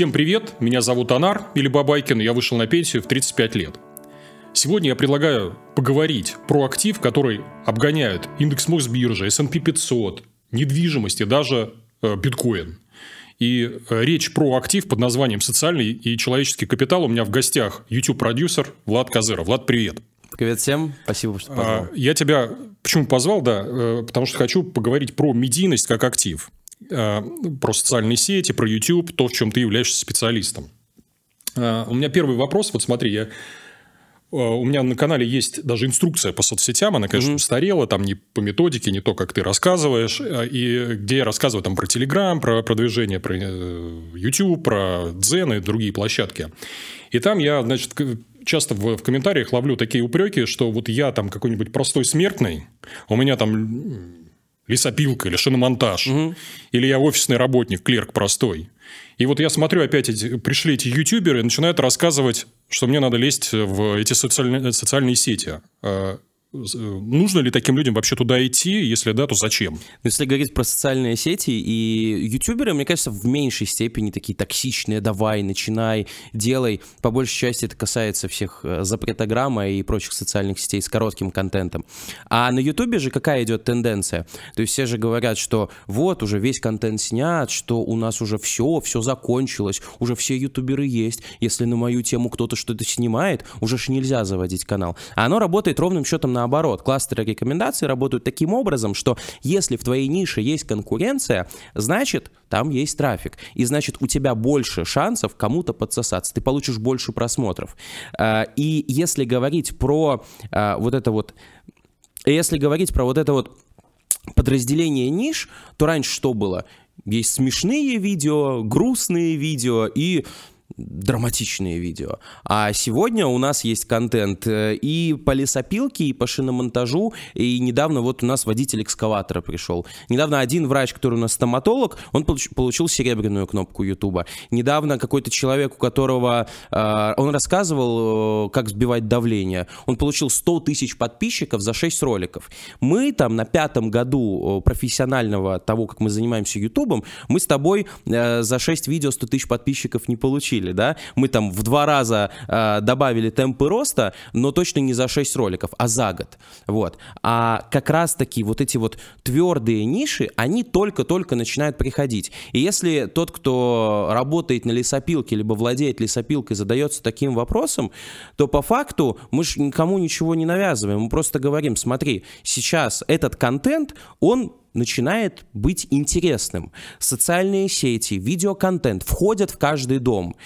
Всем привет, меня зовут Анар или Бабайкин, я вышел на пенсию в 35 лет. Сегодня я предлагаю поговорить про актив, который обгоняют индекс Мосбиржи, S&P 500, недвижимость и даже э, биткоин. И э, речь про актив под названием «Социальный и человеческий капитал». У меня в гостях YouTube-продюсер Влад Казыров. Влад, привет. Привет всем, спасибо, что позвал. А, я тебя почему позвал, да, э, потому что хочу поговорить про медийность как актив. Э, про социальные сети, про YouTube, то, в чем ты являешься специалистом. Э, у меня первый вопрос. Вот смотри, я у меня на канале есть даже инструкция по соцсетям, она, конечно, mm-hmm. устарела, там не по методике, не то, как ты рассказываешь, и где я рассказываю там про Telegram, про продвижение, про YouTube, про Дзен и другие площадки. И там я, значит, часто в, в комментариях ловлю такие упреки, что вот я там какой-нибудь простой смертный, у меня там лесопилка или шиномонтаж, угу. или я офисный работник, клерк простой. И вот я смотрю, опять эти, пришли эти ютуберы и начинают рассказывать, что мне надо лезть в эти социальные, социальные сети. А, Нужно ли таким людям вообще туда идти? Если да, то зачем? Если говорить про социальные сети и ютуберы, мне кажется, в меньшей степени такие токсичные. Давай, начинай, делай. По большей части это касается всех э, запретограмма и прочих социальных сетей с коротким контентом. А на ютубе же какая идет тенденция? То есть все же говорят, что вот уже весь контент снят, что у нас уже все, все закончилось, уже все ютуберы есть. Если на мою тему кто-то что-то снимает, уже ж нельзя заводить канал. А оно работает ровным счетом на наоборот. Кластеры рекомендаций работают таким образом, что если в твоей нише есть конкуренция, значит, там есть трафик. И значит, у тебя больше шансов кому-то подсосаться. Ты получишь больше просмотров. А, и если говорить про а, вот это вот... Если говорить про вот это вот подразделение ниш, то раньше что было? Есть смешные видео, грустные видео и драматичные видео. А сегодня у нас есть контент э, и по лесопилке, и по шиномонтажу, и недавно вот у нас водитель экскаватора пришел. Недавно один врач, который у нас стоматолог, он получил серебряную кнопку Ютуба. Недавно какой-то человек, у которого э, он рассказывал, э, как сбивать давление, он получил 100 тысяч подписчиков за 6 роликов. Мы там на пятом году профессионального того, как мы занимаемся Ютубом, мы с тобой за 6 видео 100 тысяч подписчиков не получили говорили, да, мы там в два раза э, добавили темпы роста, но точно не за 6 роликов, а за год, вот. А как раз-таки вот эти вот твердые ниши, они только-только начинают приходить. И если тот, кто работает на лесопилке, либо владеет лесопилкой, задается таким вопросом, то по факту мы же никому ничего не навязываем, мы просто говорим, смотри, сейчас этот контент, он начинает быть интересным. Социальные сети, видеоконтент входят в каждый дом.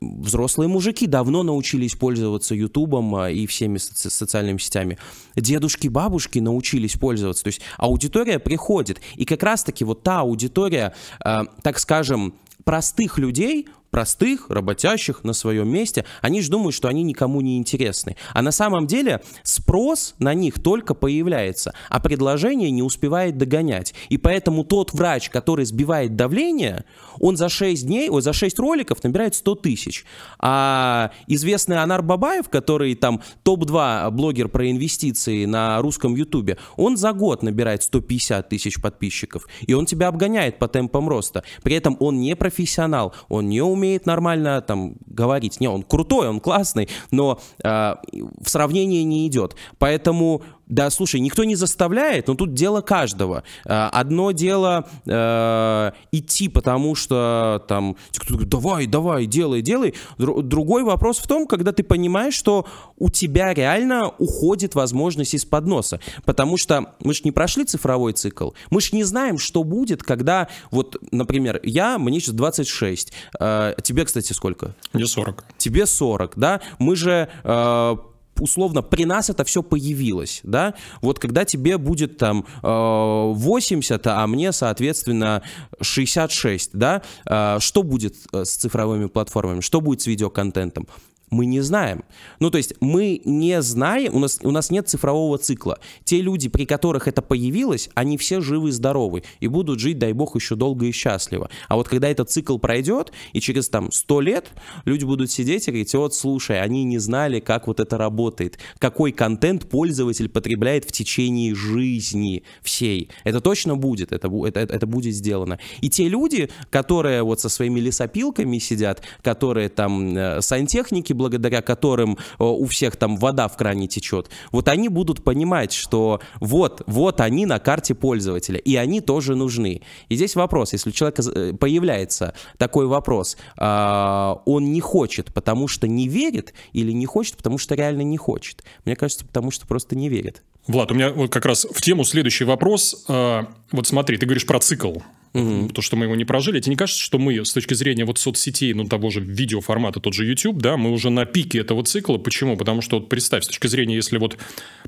Взрослые мужики давно научились пользоваться Ютубом а, и всеми соци- социальными сетями. Дедушки, бабушки научились пользоваться. То есть аудитория приходит. И как раз-таки вот та аудитория, э, так скажем, простых людей, простых, работящих на своем месте, они же думают, что они никому не интересны. А на самом деле спрос на них только появляется, а предложение не успевает догонять. И поэтому тот врач, который сбивает давление, он за 6 дней, ой, за 6 роликов набирает 100 тысяч. А известный Анар Бабаев, который там топ-2 блогер про инвестиции на русском ютубе, он за год набирает 150 тысяч подписчиков. И он тебя обгоняет по темпам роста. При этом он не профессионал, он не умеет умеет нормально там говорить. Не, он крутой, он классный, но э, в сравнении не идет. Поэтому да, слушай, никто не заставляет, но тут дело каждого. Э, одно дело э, идти, потому что там кто-то говорит, давай, давай, делай, делай. Другой вопрос в том, когда ты понимаешь, что у тебя реально уходит возможность из-под носа. Потому что мы же не прошли цифровой цикл. Мы же не знаем, что будет, когда, вот, например, я, мне сейчас 26. Э, тебе, кстати, сколько? Мне 40. Тебе 40, да? Мы же э, условно, при нас это все появилось, да, вот когда тебе будет там 80, э, а мне, соответственно, 66, да, э, что будет э, с цифровыми платформами, что будет с видеоконтентом? Мы не знаем. Ну, то есть мы не знаем, у нас, у нас нет цифрового цикла. Те люди, при которых это появилось, они все живы и здоровы и будут жить, дай бог, еще долго и счастливо. А вот когда этот цикл пройдет, и через там 100 лет люди будут сидеть и говорить, вот, слушай, они не знали, как вот это работает, какой контент пользователь потребляет в течение жизни всей. Это точно будет, это, это, это будет сделано. И те люди, которые вот со своими лесопилками сидят, которые там э, сантехники, благодаря которым э, у всех там вода в кране течет, вот они будут понимать, что вот, вот они на карте пользователя, и они тоже нужны. И здесь вопрос, если у человека э, появляется такой вопрос, а, он не хочет, потому что не верит, или не хочет, потому что реально не хочет? Мне кажется, потому что просто не верит. Влад, у меня вот как раз в тему следующий вопрос. А, вот смотри, ты говоришь про цикл. Угу. То, что мы его не прожили. Тебе не кажется, что мы с точки зрения вот соцсетей, ну, того же видеоформата, тот же YouTube, да, мы уже на пике этого цикла. Почему? Потому что, вот представь, с точки зрения, если вот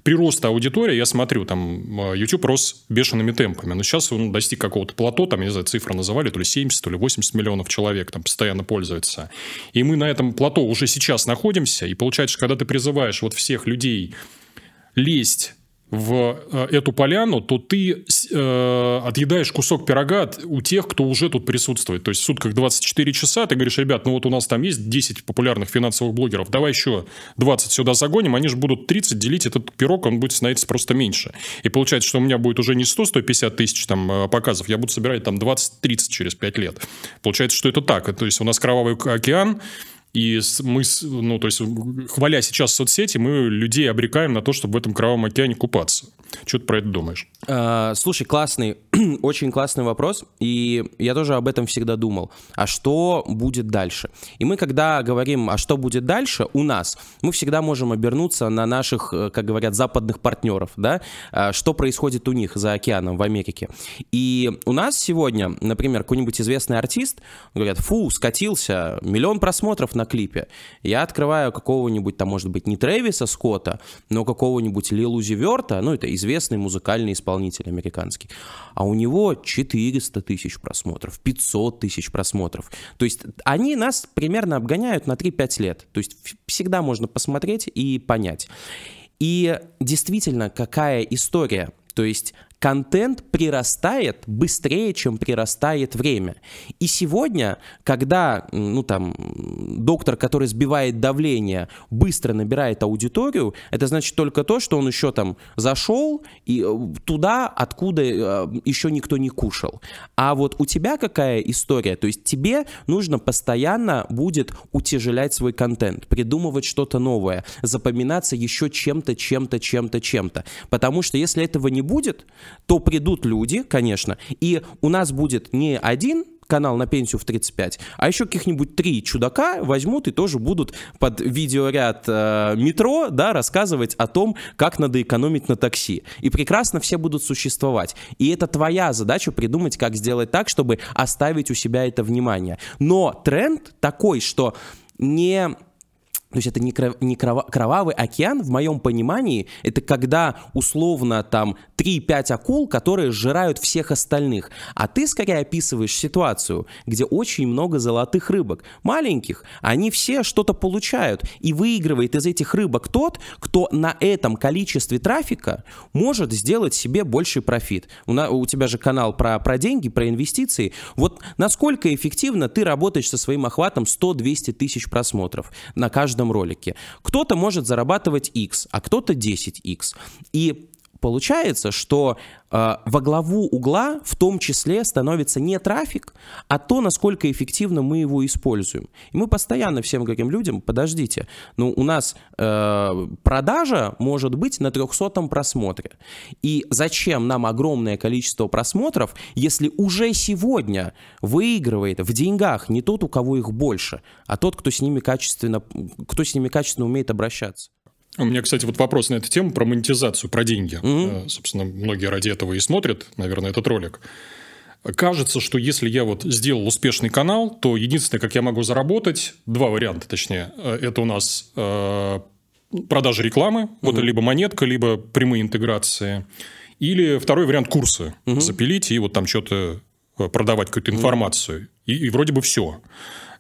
прироста аудитории, я смотрю, там, а, YouTube рос бешеными темпами, но сейчас он достиг какого-то плато, там, я не знаю, цифры называли, то ли 70, то ли 80 миллионов человек там постоянно пользуются. И мы на этом плато уже сейчас находимся, и получается, когда ты призываешь вот всех людей лезть в э, эту поляну, то ты э, отъедаешь кусок пирога у тех, кто уже тут присутствует. То есть в сутках 24 часа ты говоришь, ребят, ну вот у нас там есть 10 популярных финансовых блогеров, давай еще 20 сюда загоним, они же будут 30 делить этот пирог, он будет становиться просто меньше. И получается, что у меня будет уже не 100-150 тысяч там э, показов, я буду собирать там 20-30 через 5 лет. Получается, что это так. То есть у нас кровавый океан, и мы, ну, то есть, хваля сейчас соцсети, мы людей обрекаем на то, чтобы в этом кровавом океане купаться. Что ты про это думаешь? А, слушай, классный, очень классный вопрос. И я тоже об этом всегда думал. А что будет дальше? И мы, когда говорим, а что будет дальше у нас, мы всегда можем обернуться на наших, э, как говорят, западных партнеров, да? А, что происходит у них за океаном в Америке. И у нас сегодня, например, какой-нибудь известный артист, говорят, фу, скатился, миллион просмотров на на клипе. Я открываю какого-нибудь, там, может быть, не Трэвиса Скотта, но какого-нибудь Лилу Зиверта, ну, это известный музыкальный исполнитель американский, а у него 400 тысяч просмотров, 500 тысяч просмотров. То есть они нас примерно обгоняют на 3-5 лет. То есть всегда можно посмотреть и понять. И действительно, какая история? То есть контент прирастает быстрее, чем прирастает время. И сегодня, когда, ну там, доктор, который сбивает давление, быстро набирает аудиторию, это значит только то, что он еще там зашел и э, туда, откуда э, еще никто не кушал. А вот у тебя какая история? То есть тебе нужно постоянно будет утяжелять свой контент, придумывать что-то новое, запоминаться еще чем-то, чем-то, чем-то, чем-то. Потому что если этого не будет, то придут люди, конечно, и у нас будет не один канал на пенсию в 35, а еще каких-нибудь три чудака возьмут и тоже будут под видеоряд э, метро, да, рассказывать о том, как надо экономить на такси. И прекрасно все будут существовать. И это твоя задача придумать, как сделать так, чтобы оставить у себя это внимание. Но тренд такой, что не то есть это не, кров, не крова, кровавый океан, в моем понимании, это когда условно там 3-5 акул, которые сжирают всех остальных. А ты скорее описываешь ситуацию, где очень много золотых рыбок. Маленьких, они все что-то получают. И выигрывает из этих рыбок тот, кто на этом количестве трафика может сделать себе больший профит. У, на, у тебя же канал про, про деньги, про инвестиции. Вот насколько эффективно ты работаешь со своим охватом 100-200 тысяч просмотров на каждом каждом ролике. Кто-то может зарабатывать X, а кто-то 10X. И получается, что э, во главу угла в том числе становится не трафик, а то, насколько эффективно мы его используем. И мы постоянно всем говорим людям, подождите, ну у нас э, продажа может быть на 300 просмотре. И зачем нам огромное количество просмотров, если уже сегодня выигрывает в деньгах не тот, у кого их больше, а тот, кто с ними качественно, кто с ними качественно умеет обращаться. У меня, кстати, вот вопрос на эту тему про монетизацию, про деньги. Mm-hmm. Собственно, многие ради этого и смотрят, наверное, этот ролик. Кажется, что если я вот сделал успешный канал, то единственное, как я могу заработать, два варианта, точнее, э, это у нас э, продажа рекламы, mm-hmm. вот либо монетка, либо прямые интеграции, или второй вариант курсы mm-hmm. запилить и вот там что-то продавать какую-то информацию. Mm-hmm. И, и вроде бы все.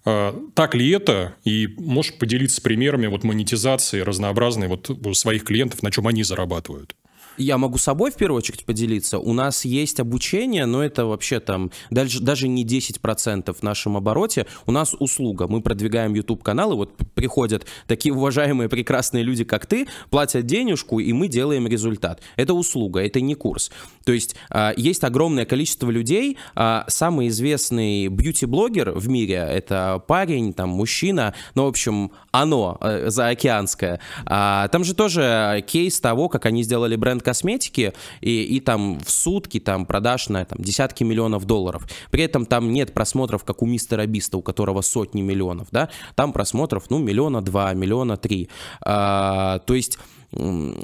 Так ли это? И можешь поделиться примерами вот монетизации разнообразной вот своих клиентов, на чем они зарабатывают? Я могу собой в первую очередь поделиться. У нас есть обучение, но это вообще там даже, даже не 10% в нашем обороте. У нас услуга. Мы продвигаем YouTube-каналы. Вот приходят такие уважаемые прекрасные люди, как ты, платят денежку, и мы делаем результат. Это услуга, это не курс. То есть а, есть огромное количество людей. А, самый известный бьюти-блогер в мире — это парень, там, мужчина, ну, в общем, оно, э, заокеанское. А, там же тоже кейс того, как они сделали бренд косметики, и, и там в сутки там продаж на там, десятки миллионов долларов. При этом там нет просмотров, как у мистера Биста, у которого сотни миллионов, да, там просмотров, ну, миллиона два, миллиона три. А, то есть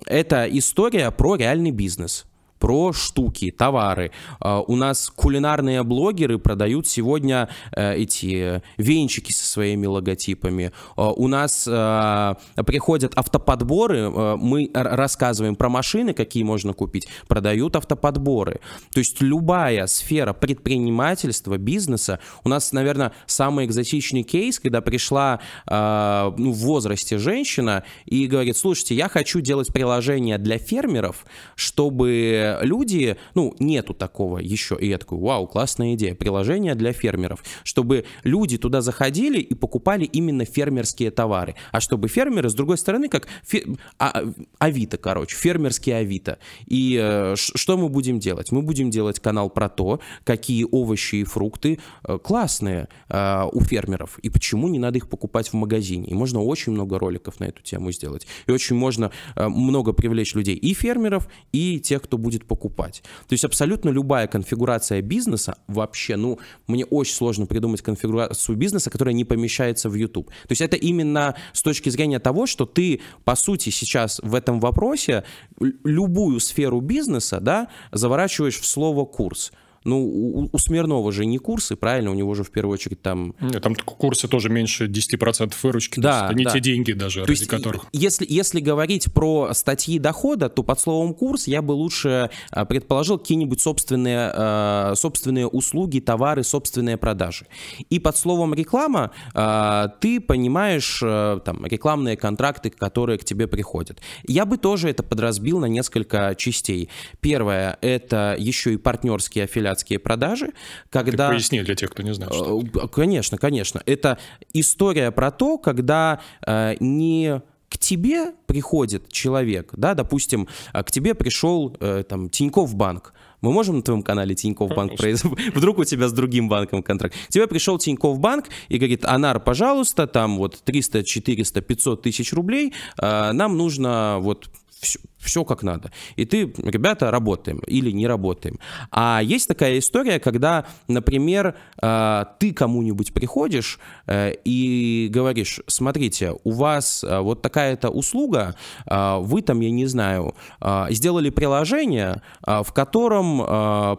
это история про реальный бизнес про штуки, товары. А, у нас кулинарные блогеры продают сегодня э, эти венчики со своими логотипами. А, у нас э, приходят автоподборы, э, мы рассказываем про машины, какие можно купить, продают автоподборы. То есть любая сфера предпринимательства, бизнеса, у нас, наверное, самый экзотичный кейс, когда пришла ну, в возрасте женщина и говорит, слушайте, я хочу делать приложение для фермеров, чтобы люди, ну, нету такого еще, и я такой, вау, классная идея, приложение для фермеров, чтобы люди туда заходили и покупали именно фермерские товары, а чтобы фермеры, с другой стороны, как фе... а, Авито, короче, фермерские Авито. И э, что мы будем делать? Мы будем делать канал про то, какие овощи и фрукты э, классные э, у фермеров, и почему не надо их покупать в магазине. И можно очень много роликов на эту тему сделать. И очень можно э, много привлечь людей, и фермеров, и тех, кто будет будет покупать. То есть абсолютно любая конфигурация бизнеса вообще, ну, мне очень сложно придумать конфигурацию бизнеса, которая не помещается в YouTube. То есть это именно с точки зрения того, что ты, по сути, сейчас в этом вопросе любую сферу бизнеса, да, заворачиваешь в слово «курс». Ну, у, у Смирнова же не курсы, правильно? У него же в первую очередь там... Там курсы тоже меньше 10% выручки. Да, то есть это не те деньги даже, то ради есть, которых... Если, если говорить про статьи дохода, то под словом курс я бы лучше а, предположил какие-нибудь собственные, а, собственные услуги, товары, собственные продажи. И под словом реклама ты понимаешь там рекламные контракты, которые к тебе приходят. Я бы тоже это подразбил на несколько частей. Первое — это еще и партнерские аффилиаты азиатские продажи, когда... Ты поясни для тех, кто не знает. Что э, Конечно, конечно. Это история про то, когда э, не к тебе приходит человек, да, допустим, э, к тебе пришел э, там Тиньков банк, мы можем на твоем канале Тиньков Банк производить? Вдруг у тебя с другим банком контракт. К тебе пришел Тиньков Банк и говорит, Анар, пожалуйста, там вот 300, 400, 500 тысяч рублей, э, нам нужно вот все, все как надо. И ты, ребята, работаем или не работаем. А есть такая история, когда, например, э, ты кому-нибудь приходишь э, и говоришь, смотрите, у вас э, вот такая-то услуга, вы там, я не знаю, сделали приложение, в котором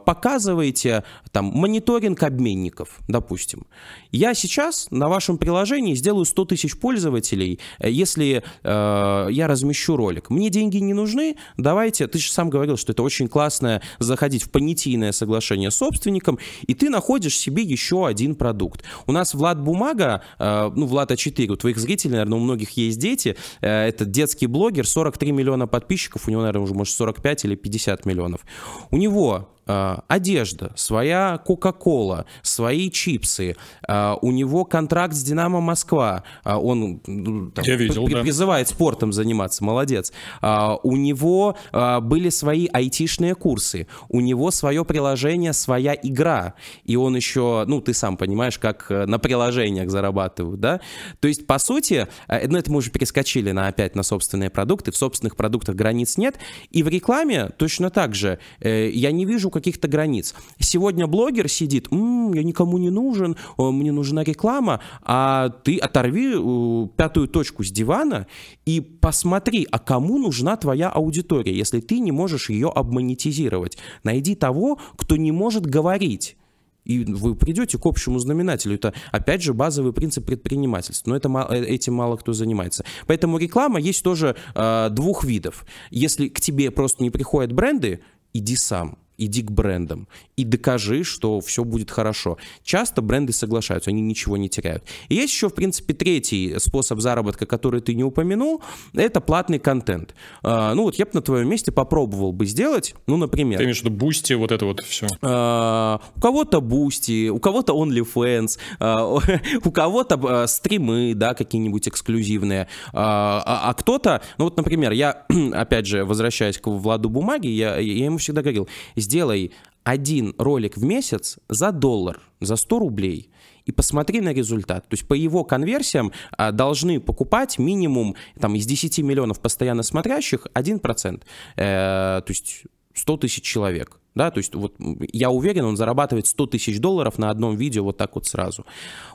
показываете там мониторинг обменников, допустим. Я сейчас на вашем приложении сделаю 100 тысяч пользователей, если я размещу ролик. Мне деньги не нужны, давайте, ты же сам говорил, что это очень классно заходить в понятийное соглашение с собственником, и ты находишь себе еще один продукт. У нас Влад Бумага, э, ну, Влад А4, у твоих зрителей, наверное, у многих есть дети, э, это детский блогер, 43 миллиона подписчиков, у него, наверное, уже, может, 45 или 50 миллионов. У него а, одежда, своя Кока-Кола, свои чипсы, а, у него контракт с Динамо Москва, а, он там, Я видел, да. призывает спортом заниматься, молодец. У него были свои айтишные курсы, у него свое приложение, своя игра, и он еще, ну, ты сам понимаешь, как э, на приложениях зарабатывают, да? То есть, по сути, ну, это мы уже перескочили на, опять на собственные продукты, в собственных продуктах границ нет, и в рекламе точно так же. Э, я не вижу каких-то границ. Сегодня блогер сидит, М, я никому не нужен, мне нужна реклама, а ты оторви э, пятую точку с дивана и посмотри, а кому нужна твоя аудитория, если ты не можешь ее обмонетизировать. Найди того, кто не может говорить. И вы придете к общему знаменателю. Это, опять же, базовый принцип предпринимательства. Но это, э, этим мало кто занимается. Поэтому реклама есть тоже э, двух видов. Если к тебе просто не приходят бренды, иди сам иди к брендам и докажи, что все будет хорошо. Часто бренды соглашаются, они ничего не теряют. И есть еще, в принципе, третий способ заработка, который ты не упомянул, это платный контент. А, ну вот я бы на твоем месте попробовал бы сделать, ну, например... Ты имеешь в виду Boosty, вот это вот все? А, у кого-то Boosty, у кого-то OnlyFans, а, у кого-то стримы, да, какие-нибудь эксклюзивные, а, а кто-то, ну вот, например, я, опять же, возвращаясь к Владу Бумаги, я, я ему всегда говорил, сделай один ролик в месяц за доллар, за 100 рублей и посмотри на результат. То есть по его конверсиям а, должны покупать минимум там, из 10 миллионов постоянно смотрящих 1%. Э, то есть 100 тысяч человек. Да, то есть вот я уверен, он зарабатывает 100 тысяч долларов на одном видео вот так вот сразу.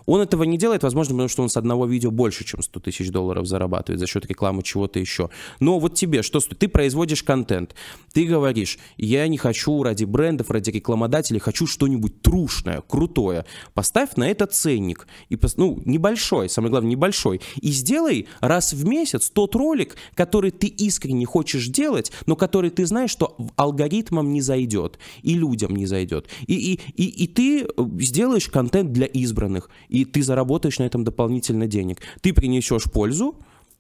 Он этого не делает, возможно, потому что он с одного видео больше, чем 100 тысяч долларов зарабатывает за счет рекламы чего-то еще. Но вот тебе, что ты производишь контент, ты говоришь, я не хочу ради брендов, ради рекламодателей, хочу что-нибудь трушное, крутое. Поставь на это ценник, и, ну, небольшой, самое главное, небольшой, и сделай раз в месяц тот ролик, который ты искренне хочешь делать, но который ты знаешь, что алгоритмом не зайдет, и людям не зайдет. И, и, и, и ты э, сделаешь контент для избранных, и ты заработаешь на этом дополнительно денег. Ты принесешь пользу,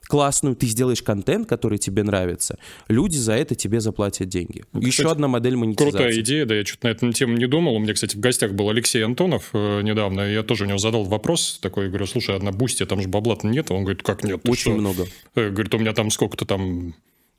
классную, ты сделаешь контент, который тебе нравится, люди за это тебе заплатят деньги. Ну, кстати, Еще одна модель монетизации. Крутая идея, да, я что-то на эту тему не думал. У меня, кстати, в гостях был Алексей Антонов э, недавно, я тоже у него задал вопрос такой, говорю, слушай, а на Boosty, там же бабла-то нет. Он говорит, как нет? Очень что? много. Э, говорит, у меня там сколько-то там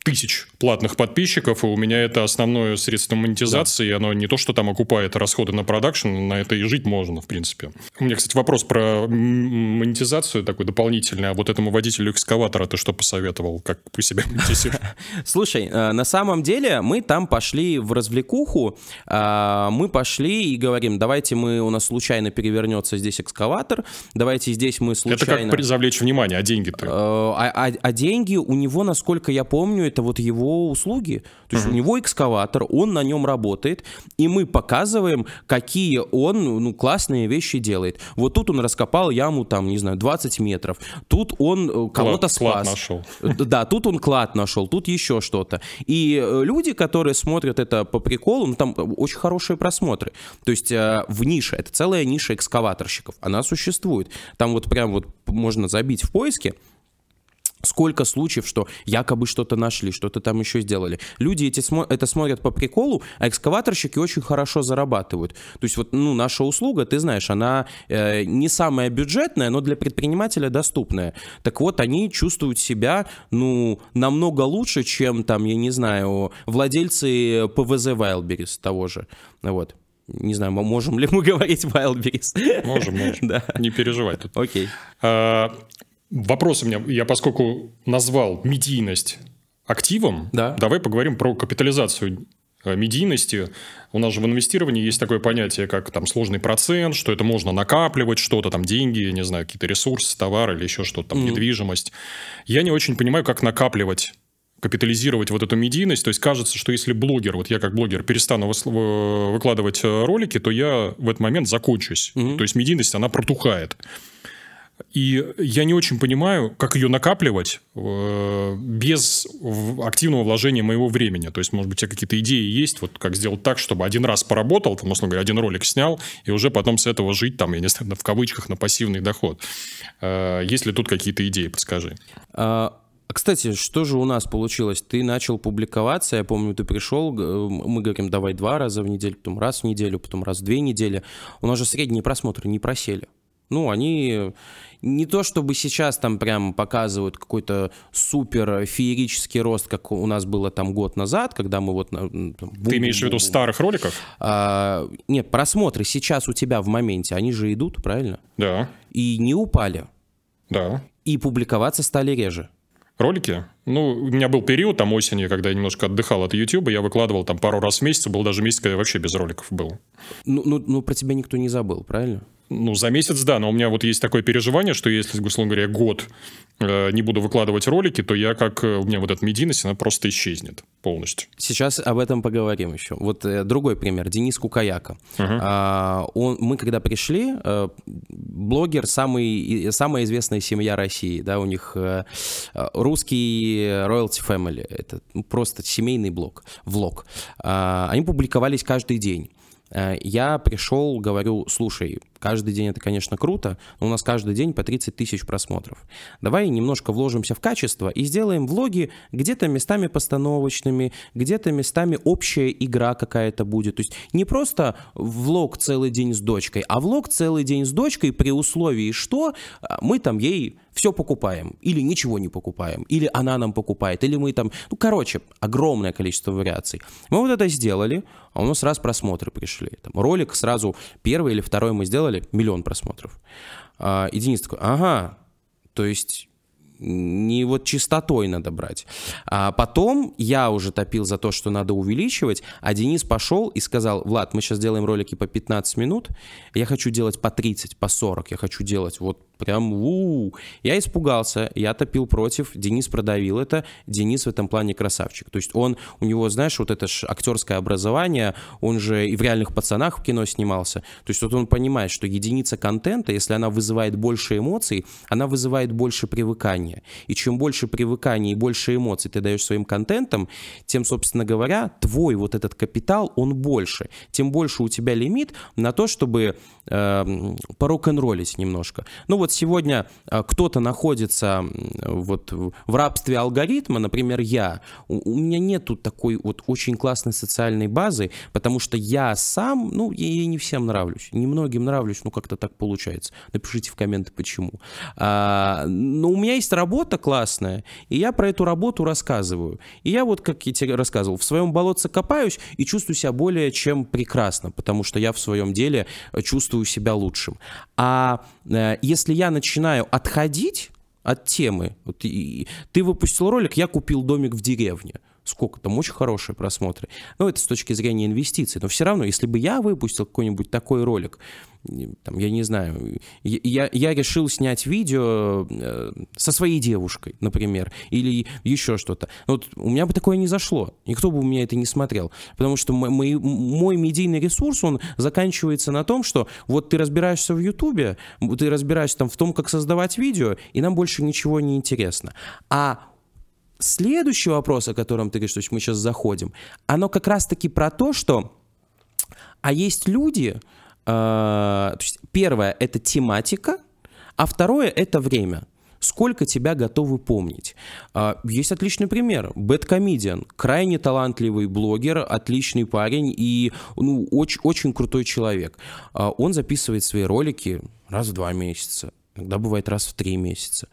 тысяч платных подписчиков, и у меня это основное средство монетизации, да. и оно не то, что там окупает расходы на продакшн, на это и жить можно, в принципе. У меня, кстати, вопрос про монетизацию такой дополнительный, а вот этому водителю экскаватора ты что посоветовал, как у себя монетизируешь? Слушай, э, на самом деле мы там пошли в развлекуху, э, мы пошли и говорим, давайте мы, у нас случайно перевернется здесь экскаватор, давайте здесь мы случайно... Это как завлечь внимание, а деньги-то? Э, а, а, а деньги у него, насколько я помню, это вот его услуги. То есть uh-huh. у него экскаватор, он на нем работает, и мы показываем, какие он ну, классные вещи делает. Вот тут он раскопал яму, там, не знаю, 20 метров. Тут он э, кого-то спас. Клад нашел. Да, тут он клад нашел, тут еще что-то. И э, люди, которые смотрят это по приколу, ну, там очень хорошие просмотры. То есть э, в нише, это целая ниша экскаваторщиков, она существует. Там вот прям вот можно забить в поиске, Сколько случаев, что якобы что-то нашли, что-то там еще сделали. Люди эти смо- это смотрят по приколу, а экскаваторщики очень хорошо зарабатывают. То есть вот ну, наша услуга, ты знаешь, она э, не самая бюджетная, но для предпринимателя доступная. Так вот, они чувствуют себя ну намного лучше, чем там, я не знаю, владельцы ПВЗ Wildberries того же. Вот. Не знаю, можем ли мы говорить Wildberries? Можем, можем. Да. Не переживай тут. Окей. А, Вопрос у меня, я поскольку назвал медийность активом, да. давай поговорим про капитализацию э, медийности. У нас же в инвестировании есть такое понятие, как там сложный процент, что это можно накапливать, что-то там деньги, не знаю, какие-то ресурсы, товары или еще что-то там, mm-hmm. недвижимость. Я не очень понимаю, как накапливать капитализировать вот эту медийность. То есть кажется, что если блогер, вот я как блогер перестану выкладывать э, ролики, то я в этот момент закончусь. Mm-hmm. То есть медийность, она протухает. И я не очень понимаю, как ее накапливать э, без активного вложения моего времени. То есть, может быть, у тебя какие-то идеи есть, вот как сделать так, чтобы один раз поработал, там, условно говоря, один ролик снял, и уже потом с этого жить, там, я не знаю, в кавычках, на пассивный доход. Э, есть ли тут какие-то идеи, подскажи. А... Кстати, что же у нас получилось? Ты начал публиковаться, я помню, ты пришел, мы говорим, давай два раза в неделю, потом раз в неделю, потом раз в две недели. У нас же средние просмотры не просели. Ну, они не то чтобы сейчас там прям показывают какой-то супер феерический рост, как у нас было там год назад, когда мы вот... Там, Ты имеешь в виду старых роликов? А, нет, просмотры сейчас у тебя в моменте, они же идут, правильно? Да. И не упали. Да. И публиковаться стали реже. Ролики? Ну, у меня был период там осенью, когда я немножко отдыхал от YouTube, я выкладывал там пару раз в месяц, был даже месяц, когда я вообще без роликов был. Ну, ну, ну про тебя никто не забыл, правильно? Ну, за месяц, да, но у меня вот есть такое переживание, что если, условно говоря, год э, не буду выкладывать ролики, то я как... Э, у меня вот эта медийность, она просто исчезнет полностью. Сейчас об этом поговорим еще. Вот э, другой пример. Денис Кукаяка. Uh-huh. А, он, мы когда пришли, э, блогер, самый, самая известная семья России, да, у них э, русский Royalty Family. Это ну, просто семейный блог, влог. А, они публиковались каждый день. Э, я пришел, говорю, слушай, каждый день это, конечно, круто, но у нас каждый день по 30 тысяч просмотров. Давай немножко вложимся в качество и сделаем влоги где-то местами постановочными, где-то местами общая игра какая-то будет. То есть не просто влог целый день с дочкой, а влог целый день с дочкой при условии, что э, мы там ей все покупаем, или ничего не покупаем, или она нам покупает, или мы там... Ну, короче, огромное количество вариаций. Мы вот это сделали, а у нас раз просмотры пришли. Там, ролик сразу первый или второй мы сделали, миллион просмотров. А, и Денис такой, ага, то есть не вот чистотой надо брать. А потом я уже топил за то, что надо увеличивать, а Денис пошел и сказал, Влад, мы сейчас делаем ролики по 15 минут, я хочу делать по 30, по 40, я хочу делать вот Прям у, -у, Я испугался, я топил против, Денис продавил это, Денис в этом плане красавчик. То есть он, у него, знаешь, вот это ж актерское образование, он же и в реальных пацанах в кино снимался. То есть вот он понимает, что единица контента, если она вызывает больше эмоций, она вызывает больше привыкания. И чем больше привыкания и больше эмоций ты даешь своим контентам, тем, собственно говоря, твой вот этот капитал, он больше. Тем больше у тебя лимит на то, чтобы э, порок-н-роллить немножко. Ну вот вот сегодня а, кто-то находится вот в рабстве алгоритма, например, я, у, у меня нету такой вот очень классной социальной базы, потому что я сам, ну, я не всем нравлюсь, немногим нравлюсь, ну, как-то так получается. Напишите в комменты, почему. А, но у меня есть работа классная, и я про эту работу рассказываю. И я вот, как я тебе рассказывал, в своем болотце копаюсь и чувствую себя более чем прекрасно, потому что я в своем деле чувствую себя лучшим. А э, если я начинаю отходить от темы, вот и, ты выпустил ролик, я купил домик в деревне, сколько там, очень хорошие просмотры. Ну, это с точки зрения инвестиций. Но все равно, если бы я выпустил какой-нибудь такой ролик, там, я не знаю, я, я решил снять видео э, со своей девушкой, например, или еще что-то. Вот у меня бы такое не зашло, никто бы у меня это не смотрел, потому что мой, мой медийный ресурс, он заканчивается на том, что вот ты разбираешься в Ютубе, ты разбираешься там в том, как создавать видео, и нам больше ничего не интересно. А Следующий вопрос, о котором ты говоришь, то есть мы сейчас заходим, оно как раз-таки про то, что а есть люди, э, первое это тематика, а второе это время. Сколько тебя готовы помнить? А, есть отличный пример. Бэткомедиан. Крайне талантливый блогер, отличный парень и ну, очень, очень крутой человек. А, он записывает свои ролики раз в два месяца. Иногда бывает раз в три месяца.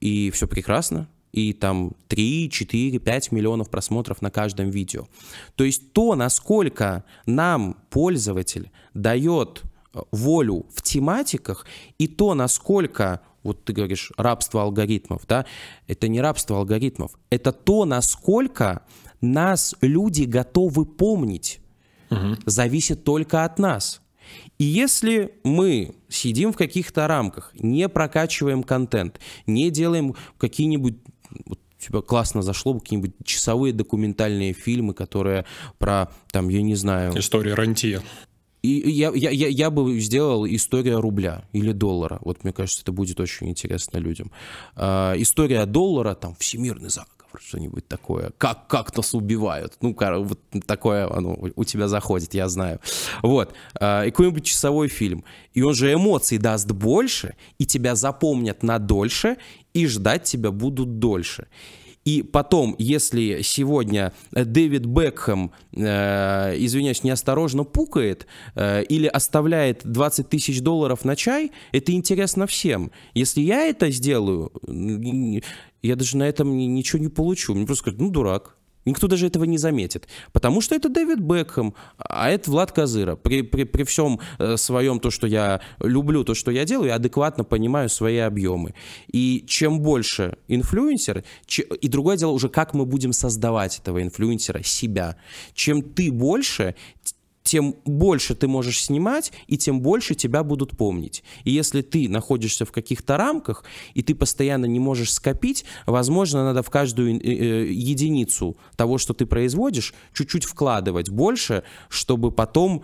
И все прекрасно и там 3, 4, 5 миллионов просмотров на каждом видео. То есть то, насколько нам пользователь дает э, волю в тематиках, и то, насколько вот ты говоришь, рабство алгоритмов, да, это не рабство алгоритмов, это то, насколько нас люди готовы помнить, угу. зависит только от нас. И если мы сидим в каких-то рамках, не прокачиваем контент, не делаем какие-нибудь вот, тебя классно зашло бы какие-нибудь часовые документальные фильмы, которые про, там, я не знаю... История рантье. И я, я, я, я бы сделал история рубля или доллара. Вот мне кажется, это будет очень интересно людям. А, история доллара, там, всемирный заговор, что-нибудь такое. Как, как нас убивают. Ну, вот такое оно у тебя заходит, я знаю. Вот. А, и какой-нибудь часовой фильм. И он же эмоций даст больше, и тебя запомнят на дольше, и ждать тебя будут дольше. И потом, если сегодня Дэвид Бекхэм, э, извиняюсь, неосторожно пукает э, или оставляет 20 тысяч долларов на чай, это интересно всем. Если я это сделаю, я даже на этом ничего не получу. Мне просто скажут, ну, дурак. Никто даже этого не заметит. Потому что это Дэвид Бекхэм, а это Влад Козыра. При, при, при всем э, своем то, что я люблю, то, что я делаю, я адекватно понимаю свои объемы. И чем больше инфлюенсер, и другое дело уже, как мы будем создавать этого инфлюенсера, себя. Чем ты больше, тем больше ты можешь снимать, и тем больше тебя будут помнить. И если ты находишься в каких-то рамках, и ты постоянно не можешь скопить, возможно, надо в каждую э, э, единицу того, что ты производишь, чуть-чуть вкладывать больше, чтобы потом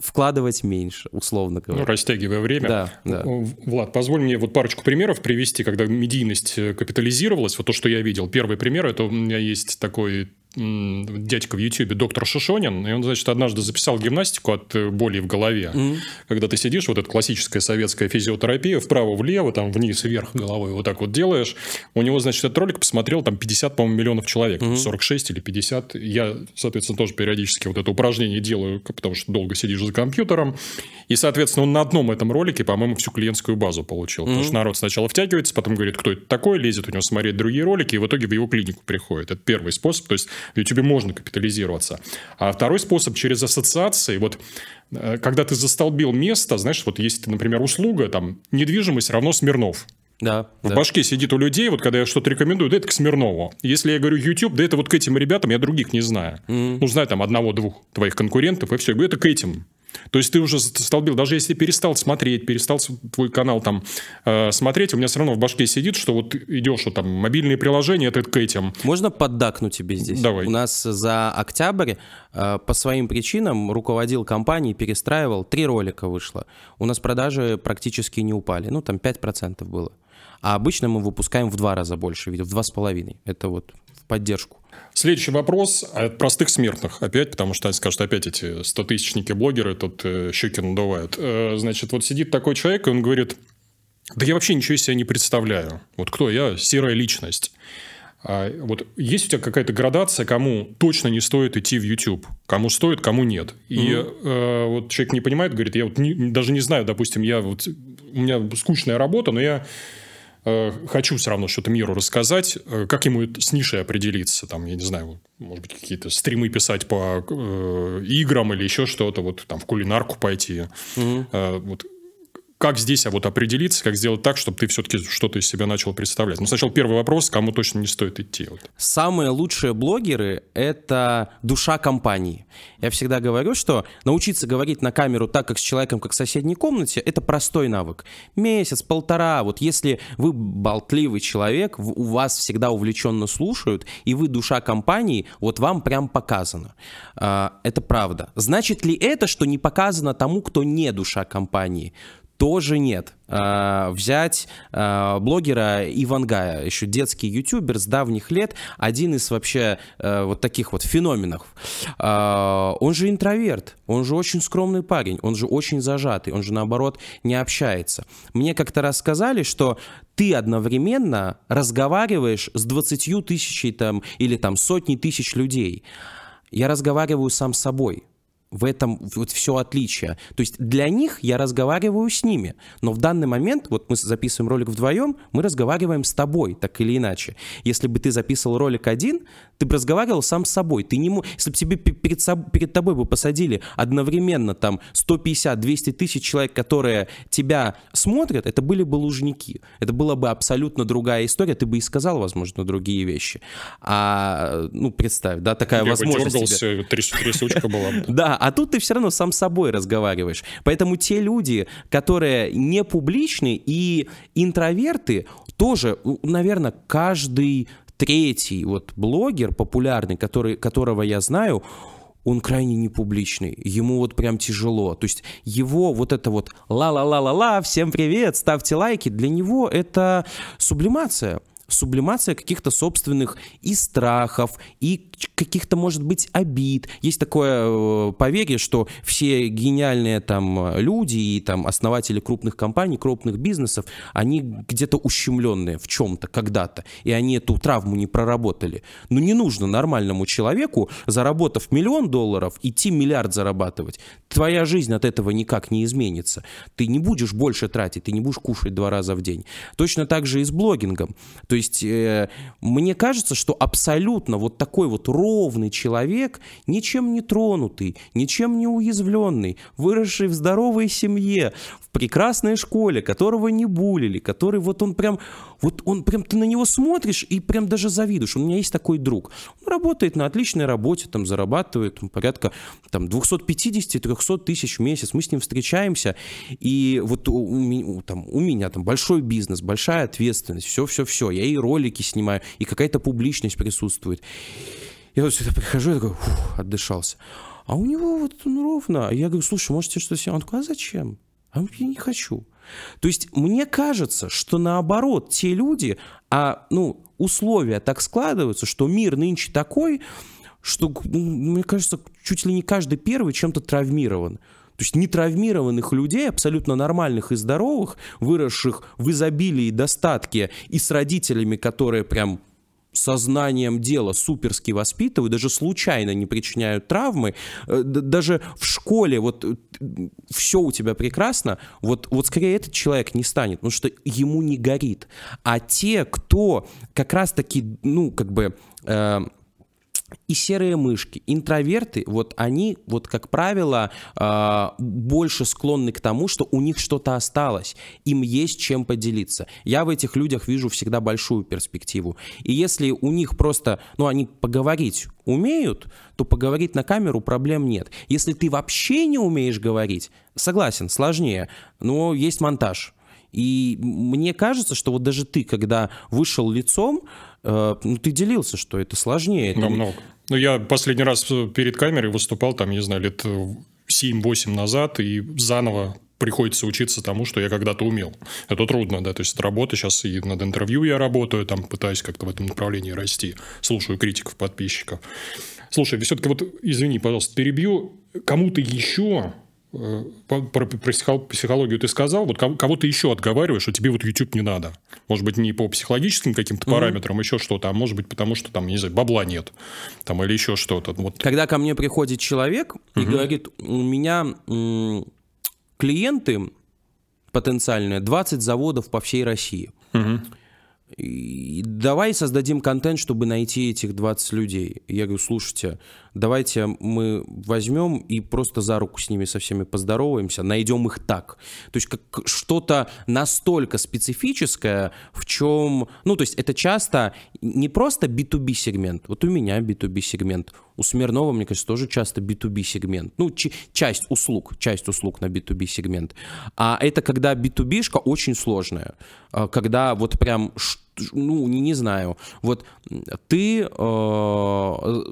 вкладывать меньше, условно говоря. Ну, растягивая время. Да, да. Влад, позволь мне вот парочку примеров привести, когда медийность э, капитализировалась. Вот то, что я видел. Первый пример, это у меня есть такой дядька в Ютьюбе, доктор Шишонин, и он, значит, однажды записал гимнастику от э, боли в голове. Mm-hmm. Когда ты сидишь, вот эта классическая советская физиотерапия, вправо-влево, там вниз, вверх головой вот так вот делаешь. У него, значит, этот ролик посмотрел там 50, по-моему, миллионов человек, mm-hmm. 46 или 50. Я, соответственно, тоже периодически вот это упражнение делаю, потому что долго сидишь за компьютером. И, соответственно, он на одном этом ролике, по-моему, всю клиентскую базу получил. Mm-hmm. Потому что народ сначала втягивается, потом говорит, кто это такой, лезет у него смотреть другие ролики, и в итоге в его клинику приходит. Это первый способ. То есть в YouTube можно капитализироваться. А второй способ через ассоциации. Вот э, когда ты застолбил место, знаешь, вот есть, например, услуга, там, недвижимость равно Смирнов. Да, в да. башке сидит у людей, вот когда я что-то рекомендую, да это к Смирнову. Если я говорю YouTube, да это вот к этим ребятам, я других не знаю. Mm-hmm. Ну, знаю там одного-двух твоих конкурентов, и все. Я говорю, это к этим. То есть ты уже столбил, даже если перестал смотреть, перестал твой канал там э, смотреть, у меня все равно в башке сидит, что вот идешь, вот там мобильные приложения, это к этим. Можно поддакнуть тебе здесь? Давай. У нас за октябрь э, по своим причинам руководил компанией, перестраивал, три ролика вышло. У нас продажи практически не упали, ну там 5% было. А обычно мы выпускаем в два раза больше видео, в два с половиной. Это вот в поддержку. Следующий вопрос от простых смертных. Опять, потому что они скажут, опять эти 100-тысячники блогеры тут э, щеки надувают. Э, значит, вот сидит такой человек, и он говорит, да я вообще ничего из себя не представляю. Вот кто я? Серая личность. А вот есть у тебя какая-то градация, кому точно не стоит идти в YouTube, кому стоит, кому нет. И mm-hmm. э, вот человек не понимает, говорит, я вот не, даже не знаю, допустим, я вот у меня скучная работа, но я хочу все равно что-то миру рассказать, э, как ему с нишей определиться, там, я не знаю, может быть, какие-то стримы писать по э, играм или еще что-то, вот там в кулинарку пойти. Э, вот как здесь а вот определиться, как сделать так, чтобы ты все-таки что-то из себя начал представлять? Ну, сначала первый вопрос, кому точно не стоит идти. Вот. Самые лучшие блогеры — это душа компании. Я всегда говорю, что научиться говорить на камеру так, как с человеком, как в соседней комнате, это простой навык. Месяц, полтора, вот если вы болтливый человек, у вас всегда увлеченно слушают, и вы душа компании, вот вам прям показано. А, это правда. Значит ли это, что не показано тому, кто не душа компании? Тоже нет. А, взять а, блогера Ивангая, еще детский ютубер с давних лет, один из вообще а, вот таких вот феноменов. А, он же интроверт, он же очень скромный парень, он же очень зажатый, он же наоборот не общается. Мне как-то рассказали, что ты одновременно разговариваешь с 20 тысячей там или там сотней тысяч людей. Я разговариваю сам с собой в этом вот все отличие. То есть для них я разговариваю с ними, но в данный момент, вот мы записываем ролик вдвоем, мы разговариваем с тобой, так или иначе. Если бы ты записывал ролик один, ты бы разговаривал сам с собой. Ты не мог, если бы тебе перед, перед тобой бы посадили одновременно там 150-200 тысяч человек, которые тебя смотрят, это были бы лужники. Это была бы абсолютно другая история, ты бы и сказал, возможно, другие вещи. А, ну, представь, да, такая я возможность. Я бы дергался, тряс, трясучка была. Да, а тут ты все равно сам с собой разговариваешь. Поэтому те люди, которые не публичны и интроверты, тоже, наверное, каждый третий вот блогер популярный, который, которого я знаю, он крайне непубличный, ему вот прям тяжело. То есть его вот это вот ла-ла-ла-ла-ла, всем привет, ставьте лайки, для него это сублимация сублимация каких-то собственных и страхов, и каких-то, может быть, обид. Есть такое э, поверье, что все гениальные там люди и там основатели крупных компаний, крупных бизнесов, они где-то ущемленные в чем-то когда-то, и они эту травму не проработали. Но не нужно нормальному человеку, заработав миллион долларов, идти миллиард зарабатывать. Твоя жизнь от этого никак не изменится. Ты не будешь больше тратить, ты не будешь кушать два раза в день. Точно так же и с блогингом. То есть э, мне кажется, что абсолютно вот такой вот ровный человек, ничем не тронутый, ничем не уязвленный, выросший в здоровой семье, в прекрасной школе, которого не булили, который вот он прям, вот он прям, ты на него смотришь и прям даже завидуешь. У меня есть такой друг. Он работает на отличной работе, там зарабатывает порядка там 250-300 тысяч в месяц. Мы с ним встречаемся, и вот у, у, там, у меня там большой бизнес, большая ответственность, все-все-все. Я и ролики снимаю, и какая-то публичность присутствует. Я вот сюда прихожу и такой, фух, отдышался. А у него вот он ровно. Я говорю, слушай, можете что-то сделать? Он такой, а зачем? А я не хочу. То есть мне кажется, что наоборот, те люди, а, ну, условия так складываются, что мир нынче такой, что, ну, мне кажется, чуть ли не каждый первый чем-то травмирован. То есть нетравмированных людей, абсолютно нормальных и здоровых, выросших в изобилии и достатке, и с родителями, которые прям сознанием дела суперски воспитывают, даже случайно не причиняют травмы, э, даже в школе вот э, все у тебя прекрасно, вот, вот скорее этот человек не станет, потому что ему не горит. А те, кто как раз-таки, ну, как бы... Э, и серые мышки, интроверты, вот они, вот как правило, э, больше склонны к тому, что у них что-то осталось, им есть чем поделиться. Я в этих людях вижу всегда большую перспективу. И если у них просто, ну, они поговорить умеют, то поговорить на камеру проблем нет. Если ты вообще не умеешь говорить, согласен, сложнее, но есть монтаж. И мне кажется, что вот даже ты, когда вышел лицом, ну, ты делился, что это сложнее. Намного. Ну, я последний раз перед камерой выступал, там, не знаю, лет 7-8 назад, и заново приходится учиться тому, что я когда-то умел. Это трудно, да, то есть работа сейчас и над интервью я работаю, там пытаюсь как-то в этом направлении расти, слушаю критиков, подписчиков. Слушай, все-таки вот, извини, пожалуйста, перебью, кому-то еще Э, про психологию ты сказал, вот кого-то еще отговариваешь, что тебе вот YouTube не надо. Может быть, не по психологическим каким-то mm-hmm. параметрам, еще что-то, а может быть, потому что там, не знаю, бабла нет, там, или еще что-то. Вот. Когда ко мне приходит человек mm-hmm. и говорит, у меня клиенты потенциальные 20 заводов по всей России. Mm-hmm. И давай создадим контент, чтобы найти этих 20 людей. Я говорю, слушайте, давайте мы возьмем и просто за руку с ними со всеми поздороваемся, найдем их так. То есть как что-то настолько специфическое, в чем... Ну, то есть это часто не просто B2B сегмент. Вот у меня B2B сегмент, у Смирнова, мне кажется, тоже часто B2B сегмент. Ну, часть услуг, часть услуг на B2B сегмент. А это когда B2B-шка очень сложная. А когда вот прям, ну, не, знаю, вот ты э,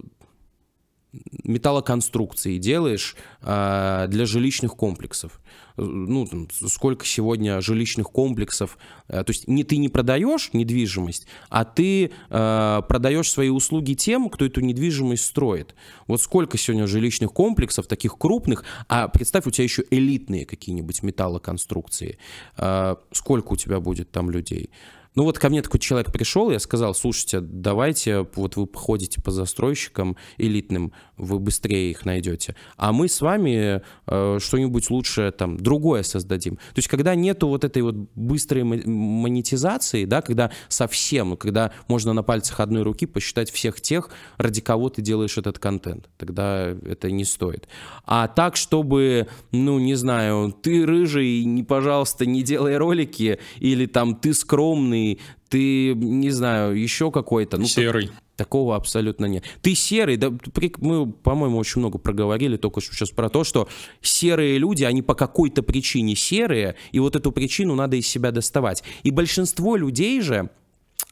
металлоконструкции делаешь э, для жилищных комплексов. Ну, там, сколько сегодня жилищных комплексов. Э, то есть не ты не продаешь недвижимость, а ты э, продаешь свои услуги тем, кто эту недвижимость строит. Вот сколько сегодня жилищных комплексов, таких крупных, а представь, у тебя еще элитные какие-нибудь металлоконструкции. Э, сколько у тебя будет там людей? Ну вот ко мне такой человек пришел, я сказал, слушайте, давайте, вот вы походите по застройщикам элитным, вы быстрее их найдете, а мы с вами э, что-нибудь лучшее там, другое создадим. То есть когда нету вот этой вот быстрой монетизации, да, когда совсем, когда можно на пальцах одной руки посчитать всех тех, ради кого ты делаешь этот контент, тогда это не стоит. А так, чтобы, ну, не знаю, ты рыжий, не, пожалуйста, не делай ролики, или там ты скромный, ты, не знаю, еще какой-то. Ну, серый. Такого абсолютно нет. Ты серый, да, мы, по-моему, очень много проговорили только что сейчас про то, что серые люди, они по какой-то причине серые, и вот эту причину надо из себя доставать. И большинство людей же,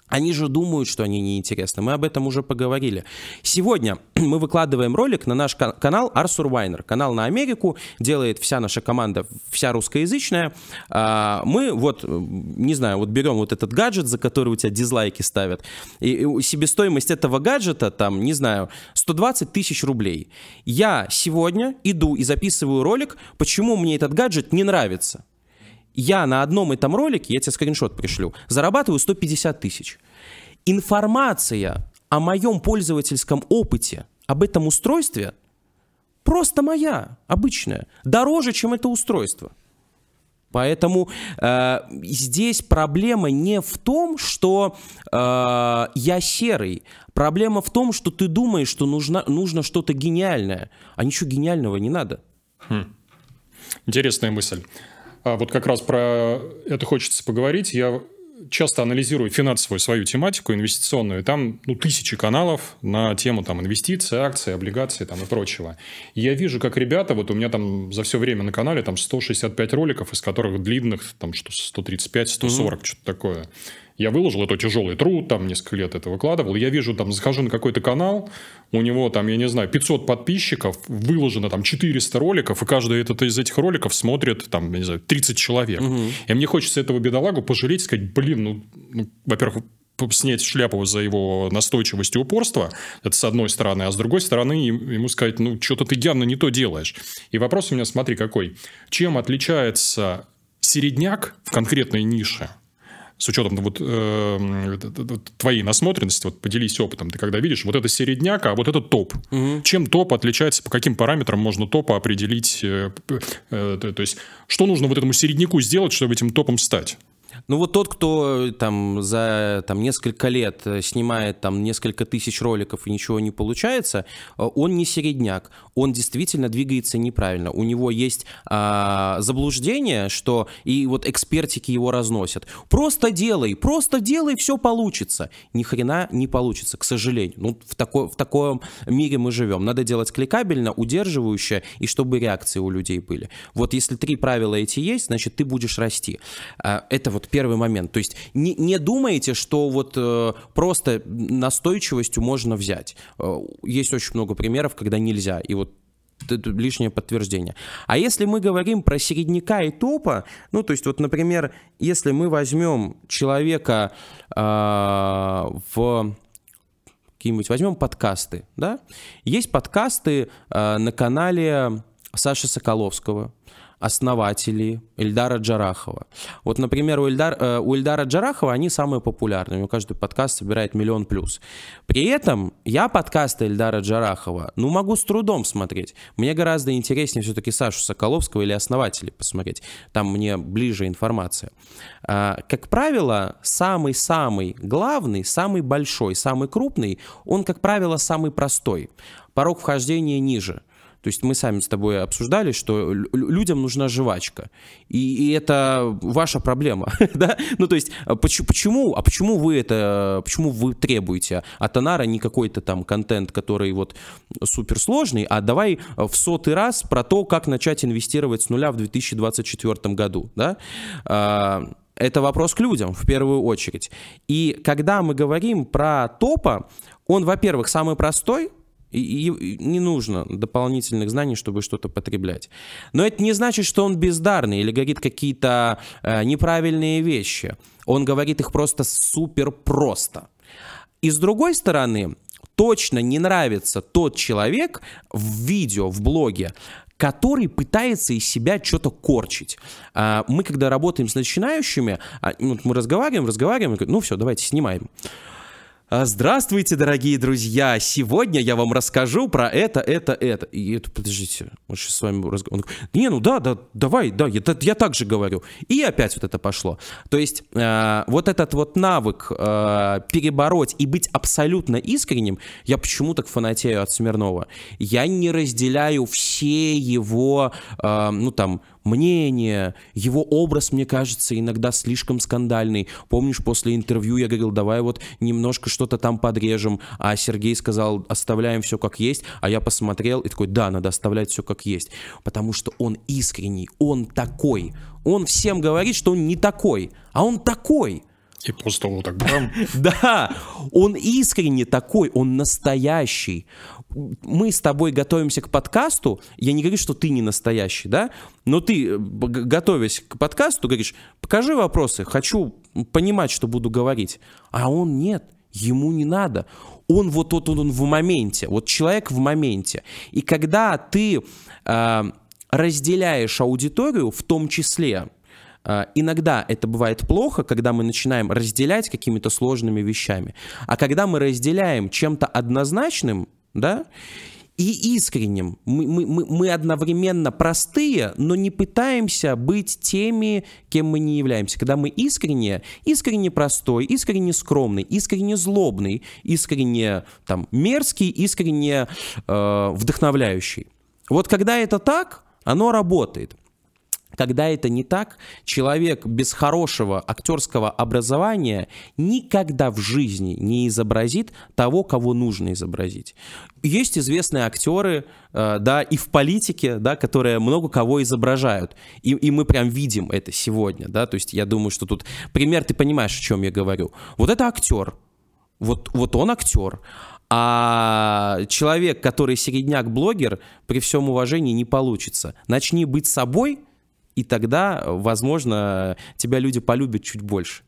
они же думают, что они неинтересны. Мы об этом уже поговорили. Сегодня мы выкладываем ролик на наш канал Arthur Weiner. Канал на Америку. Делает вся наша команда, вся русскоязычная. А, мы вот, не знаю, вот берем вот этот гаджет, за который у тебя дизлайки ставят. И себестоимость этого гаджета, там, не знаю, 120 тысяч рублей. Я сегодня иду и записываю ролик, почему мне этот гаджет не нравится я на одном этом ролике, я тебе скриншот пришлю, зарабатываю 150 тысяч. Информация о моем пользовательском опыте, об этом устройстве, просто моя, обычная, дороже, чем это устройство. Поэтому э, здесь проблема не в том, что э, я серый. Проблема в том, что ты думаешь, что нужно, нужно что-то гениальное. А ничего гениального не надо. Хм. Интересная мысль. А вот как раз про это хочется поговорить. Я часто анализирую финансовую свою тематику инвестиционную, там ну, тысячи каналов на тему там, инвестиций, акций, облигаций там, и прочего. И я вижу, как ребята, вот у меня там за все время на канале там 165 роликов, из которых длинных там что 135, 140, mm-hmm. что-то такое. Я выложил это тяжелый труд, там несколько лет это выкладывал. Я вижу, там, захожу на какой-то канал, у него там, я не знаю, 500 подписчиков, выложено там 400 роликов, и каждый этот, из этих роликов смотрит там, я не знаю, 30 человек. Угу. И мне хочется этого бедолагу пожалеть, сказать, блин, ну, ну во-первых, снять шляпу за его настойчивость и упорство, это с одной стороны, а с другой стороны ему сказать, ну, что-то ты явно не то делаешь. И вопрос у меня, смотри, какой. Чем отличается середняк в конкретной нише – с учетом вот, э, твоей насмотренности, вот поделись опытом, ты когда видишь, вот это середняк, а вот это топ. Угу. Чем топ отличается, по каким параметрам можно топа определить? Э, э, то есть, что нужно вот этому середняку сделать, чтобы этим топом стать? Ну вот тот, кто там за там, несколько лет э, снимает там несколько тысяч роликов и ничего не получается, э, он не середняк, он действительно двигается неправильно. У него есть а, заблуждение, что и вот экспертики его разносят. Просто делай, просто делай, все получится. Ни хрена не получится, к сожалению. Ну в, такой, в таком мире мы живем. Надо делать кликабельно, удерживающе и чтобы реакции у людей были. Вот если три правила эти есть, значит ты будешь расти. А, это вот первый момент. То есть не, не думайте, что вот э, просто настойчивостью можно взять. Э, есть очень много примеров, когда нельзя. И вот это лишнее подтверждение. А если мы говорим про середняка и топа, ну, то есть вот, например, если мы возьмем человека э, в какие-нибудь, возьмем подкасты, да? Есть подкасты э, на канале Саши Соколовского, основатели Эльдара Джарахова. Вот, например, у, Эльдар, э, у Эльдара Джарахова они самые популярные. У него каждый подкаст собирает миллион плюс. При этом я подкасты Эльдара Джарахова, ну, могу с трудом смотреть. Мне гораздо интереснее все-таки Сашу Соколовского или основателей посмотреть. Там мне ближе информация. А, как правило, самый-самый главный, самый большой, самый крупный, он, как правило, самый простой. Порог вхождения ниже – то есть мы сами с тобой обсуждали, что людям нужна жвачка. И, и это ваша проблема. да? Ну, то есть, а почему, а почему вы это, почему вы требуете от Анара не какой-то там контент, который вот суперсложный, а давай в сотый раз про то, как начать инвестировать с нуля в 2024 году, да? А, это вопрос к людям в первую очередь. И когда мы говорим про топа, он, во-первых, самый простой, и, и не нужно дополнительных знаний, чтобы что-то потреблять. Но это не значит, что он бездарный или говорит какие-то э, неправильные вещи. Он говорит их просто супер просто. И с другой стороны, точно не нравится тот человек в видео, в блоге, который пытается из себя что-то корчить. А, мы, когда работаем с начинающими, а, ну, мы разговариваем, разговариваем, ну все, давайте снимаем. А, здравствуйте, дорогие друзья! Сегодня я вам расскажу про это, это, это. И это, подождите, мы сейчас с вами разговариваем. Не, ну да, да, давай, да, я, я так же говорю. И опять вот это пошло. То есть э, вот этот вот навык э, перебороть и быть абсолютно искренним, я почему так фанатею от Смирнова? Я не разделяю все его, э, ну там, мнение, его образ, мне кажется, иногда слишком скандальный. Помнишь, после интервью я говорил, давай вот немножко что-то там подрежем, а Сергей сказал, оставляем все как есть, а я посмотрел и такой, да, надо оставлять все как есть, потому что он искренний, он такой, он всем говорит, что он не такой, а он такой. И просто вот так. Да, он искренне такой, он настоящий. Мы с тобой готовимся к подкасту, я не говорю, что ты не настоящий, да, но ты, э, готовясь к подкасту, говоришь, покажи вопросы, хочу понимать, что буду говорить. А он нет, ему не надо. Он вот, вот он, он в моменте, вот человек в моменте. И когда ты э, разделяешь аудиторию, в том числе, а, иногда это бывает плохо, когда мы начинаем разделять какими-то сложными вещами. А когда мы разделяем чем-то однозначным, да, и искренним. Мы, мы, мы, мы одновременно простые, но не пытаемся быть теми, кем мы не являемся. Когда мы искренне, искренне простой, искренне скромный, искренне злобный, искренне там, мерзкий, искренне э, вдохновляющий. Вот когда это так, оно работает. Когда это не так, человек без хорошего актерского образования никогда в жизни не изобразит того, кого нужно изобразить. Есть известные актеры, э, да, и в политике, да, которые много кого изображают. И, и мы прям видим это сегодня, да, то есть я думаю, что тут пример, ты понимаешь, о чем я говорю. Вот это актер, вот, вот он актер. А человек, который середняк-блогер, при всем уважении не получится. Начни быть собой – и тогда, возможно, тебя люди полюбят чуть больше.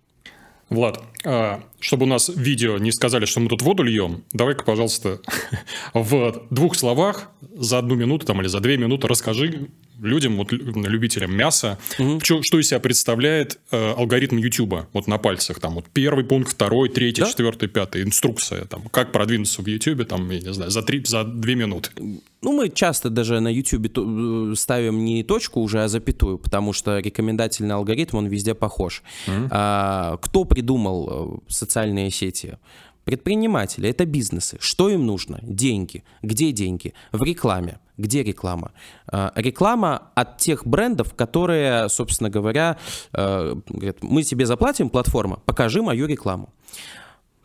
Влад, а, чтобы у нас видео не сказали, что мы тут воду льем, давай-ка, пожалуйста, в двух словах за одну минуту там, или за две минуты расскажи людям, вот любителям мяса, угу. что, что из себя представляет э, алгоритм YouTube, вот на пальцах, там вот первый пункт, второй, третий, да? четвертый, пятый, инструкция, там, как продвинуться в YouTube, там, я не знаю, за, три, за две минуты. Ну, мы часто даже на YouTube э, ставим не точку уже, а запятую, потому что рекомендательный алгоритм, он везде похож. Mm-hmm. А, кто придумал э, социальные сети? Предприниматели – это бизнесы. Что им нужно? Деньги. Где деньги? В рекламе. Где реклама? А, реклама от тех брендов, которые, собственно говоря, э, говорят, мы тебе заплатим, платформа, покажи мою рекламу.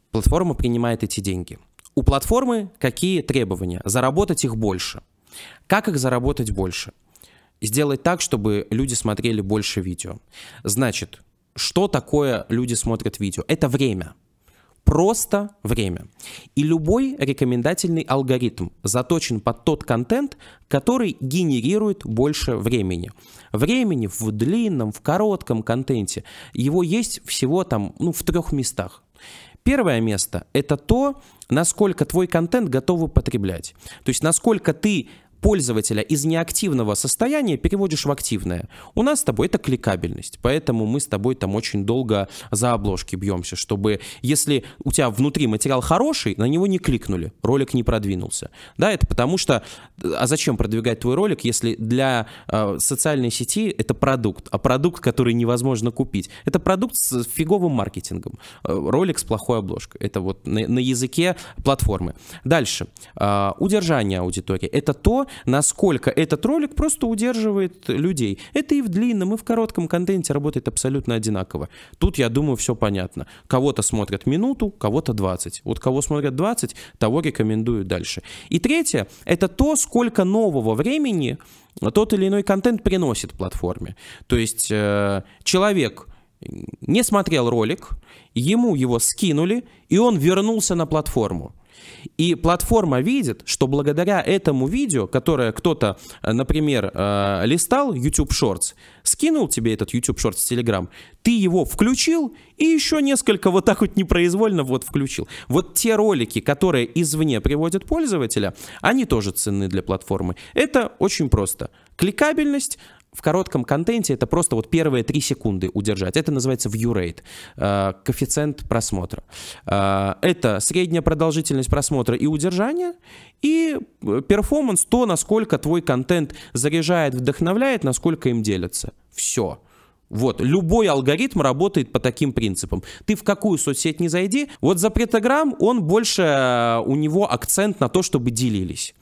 Платформа принимает эти деньги. У платформы какие требования? Заработать их больше. Как их заработать больше? Сделать так, чтобы люди смотрели больше видео. Значит, что такое люди смотрят видео? Это время просто время. И любой рекомендательный алгоритм заточен под тот контент, который генерирует больше времени. Времени в длинном, в коротком контенте. Его есть всего там, ну, в трех местах. Первое место – это то, насколько твой контент готовы потреблять. То есть насколько ты пользователя из неактивного состояния переводишь в активное. У нас с тобой это кликабельность, поэтому мы с тобой там очень долго за обложки бьемся, чтобы если у тебя внутри материал хороший, на него не кликнули, ролик не продвинулся. Да, это потому что, а зачем продвигать твой ролик, если для э, социальной сети это продукт, а продукт, который невозможно купить, это продукт с фиговым маркетингом, э, ролик с плохой обложкой, это вот на, на языке платформы. Дальше, э, удержание аудитории, это то, насколько этот ролик просто удерживает людей. Это и в длинном, и в коротком контенте работает абсолютно одинаково. Тут, я думаю, все понятно. Кого-то смотрят минуту, кого-то 20. Вот кого смотрят 20, того рекомендую дальше. И третье, это то, сколько нового времени тот или иной контент приносит платформе. То есть э, человек не смотрел ролик, ему его скинули, и он вернулся на платформу. И платформа видит, что благодаря этому видео, которое кто-то, э, например, э, листал YouTube Shorts, скинул тебе этот YouTube Shorts в Telegram, ты его включил и еще несколько вот так вот непроизвольно вот включил. Вот те ролики, которые извне приводят пользователя, они тоже ценны для платформы. Это очень просто. Кликабельность, в коротком контенте это просто вот первые три секунды удержать. Это называется view rate, э, коэффициент просмотра. Э, это средняя продолжительность просмотра и удержания, и э, перформанс, то, насколько твой контент заряжает, вдохновляет, насколько им делятся. Все. Вот, любой алгоритм работает по таким принципам. Ты в какую соцсеть не зайди, вот за запретограмм, он больше, у него акцент на то, чтобы делились.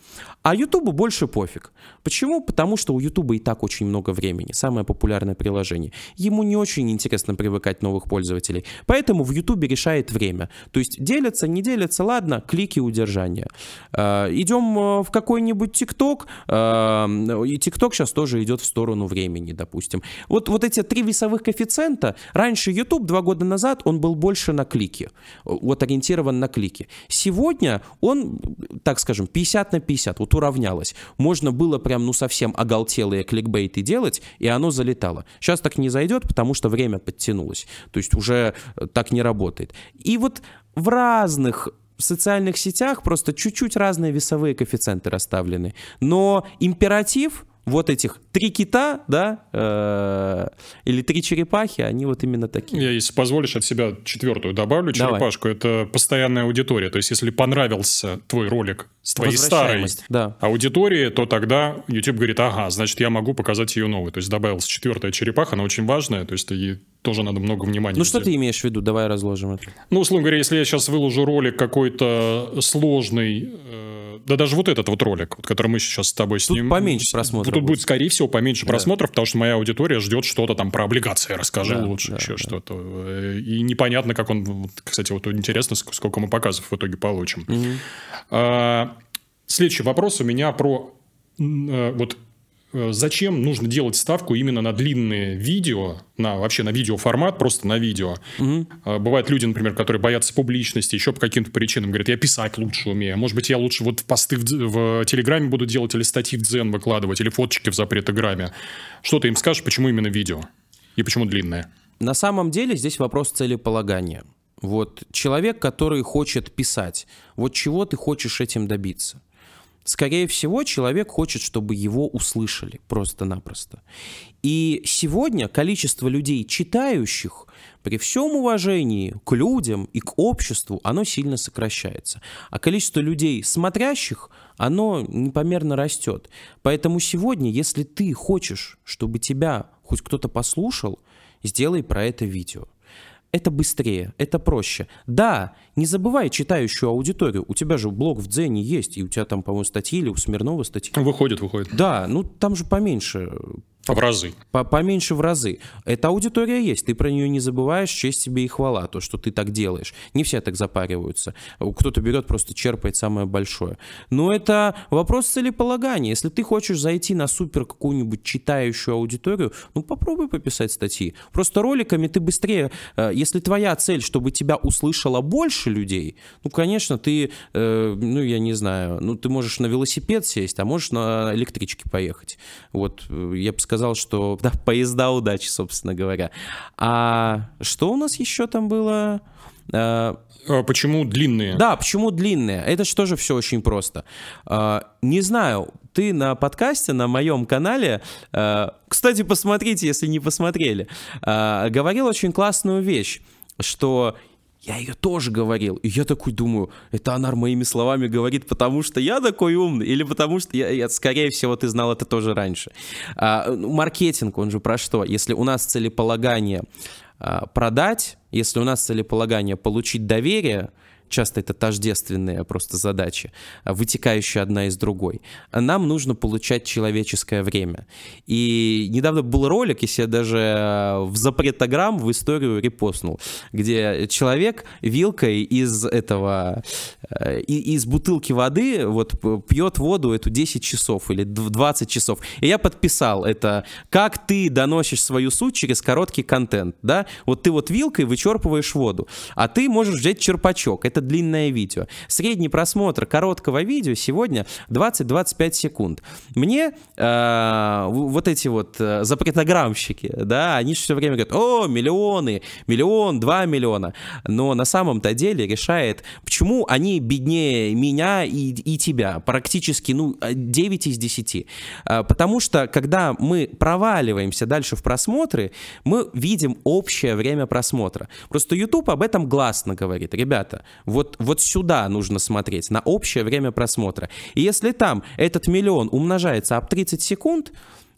А Ютубу больше пофиг. Почему? Потому что у Ютуба и так очень много времени. Самое популярное приложение. Ему не очень интересно привыкать новых пользователей. Поэтому в Ютубе решает время. То есть делятся, не делятся, ладно, клики удержания. А, идем э, в какой-нибудь ТикТок. А, и ТикТок сейчас тоже идет в сторону времени, допустим. Вот, вот эти три весовых коэффициента. Раньше Ютуб два года назад он был больше на клики. Вот ориентирован на клики. Сегодня он, так скажем, 50 на 50. Вот вот уравнялось. Можно было прям, ну, совсем оголтелые кликбейты делать, и оно залетало. Сейчас так не зайдет, потому что время подтянулось. То есть уже э, так не работает. И вот в разных социальных сетях просто чуть-чуть разные весовые коэффициенты расставлены. Но императив вот этих три кита, да, э, или три черепахи, они вот именно такие. Я, если позволишь, от себя четвертую добавлю черепашку. Давай. Это постоянная аудитория. То есть, если понравился твой ролик с твоей старой да. аудитории, то тогда YouTube говорит, ага, значит, я могу показать ее новую. То есть, добавилась четвертая черепаха, она очень важная, то есть, ей тоже надо много внимания. Ну, что ты имеешь в виду? Давай разложим это. Ну, условно говоря, если я сейчас выложу ролик какой-то сложный, э, да даже вот этот вот ролик, вот, который мы сейчас с тобой снимем. Тут поменьше просмотров. Тут будет, скорее всего, поменьше да. просмотров, потому что моя аудитория ждет что-то там про облигации, расскажи да, лучше, да, еще да. что-то. И непонятно, как он... Кстати, вот интересно, сколько мы показов в итоге получим. Угу. А, следующий вопрос у меня про э, вот зачем нужно делать ставку именно на длинные видео, на вообще на видеоформат, просто на видео. Угу. Бывают люди, например, которые боятся публичности, еще по каким-то причинам говорят, я писать лучше умею, может быть, я лучше вот посты в, в Телеграме буду делать или статьи в Дзен выкладывать, или фоточки в запретограмме. Что ты им скажешь, почему именно видео? И почему длинное? На самом деле здесь вопрос целеполагания. Вот человек, который хочет писать, вот чего ты хочешь этим добиться? Скорее всего, человек хочет, чтобы его услышали просто-напросто. И сегодня количество людей, читающих, при всем уважении к людям и к обществу, оно сильно сокращается. А количество людей, смотрящих, оно непомерно растет. Поэтому сегодня, если ты хочешь, чтобы тебя хоть кто-то послушал, сделай про это видео это быстрее, это проще. Да, не забывай читающую аудиторию. У тебя же блог в Дзене есть, и у тебя там, по-моему, статьи или у Смирнова статьи. Выходит, выходит. Да, ну там же поменьше в разы. По Поменьше в разы. Эта аудитория есть, ты про нее не забываешь, честь тебе и хвала, то, что ты так делаешь. Не все так запариваются. Кто-то берет, просто черпает самое большое. Но это вопрос целеполагания. Если ты хочешь зайти на супер какую-нибудь читающую аудиторию, ну попробуй пописать статьи. Просто роликами ты быстрее, э, если твоя цель, чтобы тебя услышало больше людей, ну, конечно, ты, э, ну, я не знаю, ну, ты можешь на велосипед сесть, а можешь на электричке поехать. Вот, э, я бы сказал, что да, поезда удачи, собственно говоря. А что у нас еще там было? А, а почему длинные? Да, почему длинные? Это же тоже все очень просто. А, не знаю, ты на подкасте, на моем канале, кстати, посмотрите, если не посмотрели, говорил очень классную вещь, что я ее тоже говорил. И я такой думаю, это Анар моими словами говорит, потому что я такой умный, или потому что, я, я, скорее всего, ты знал это тоже раньше. А, ну, маркетинг, он же про что? Если у нас целеполагание а, продать, если у нас целеполагание получить доверие, часто это тождественные просто задачи, а, вытекающие одна из другой. Нам нужно получать человеческое время. И недавно был ролик, если я даже а, в запретограмм в историю репостнул, где человек вилкой из этого, э, из бутылки воды вот пьет воду эту 10 часов или 20 часов. И я подписал это, как ты доносишь свою суть через короткий контент, да? Вот ты вот вилкой вычерпываешь воду, а ты можешь взять черпачок. Это это длинное видео. Средний просмотр короткого видео сегодня 20-25 секунд. Мне э, вот эти вот э, запретограммщики, да, они все время говорят, о, миллионы, миллион, два миллиона. Но на самом-то деле решает, почему они беднее меня и, и тебя. Практически, ну, 9 из 10. Э, потому что, когда мы проваливаемся дальше в просмотры, мы видим общее время просмотра. Просто YouTube об этом гласно говорит. Ребята, вот, вот сюда нужно смотреть, на общее время просмотра. И если там этот миллион умножается об 30 секунд,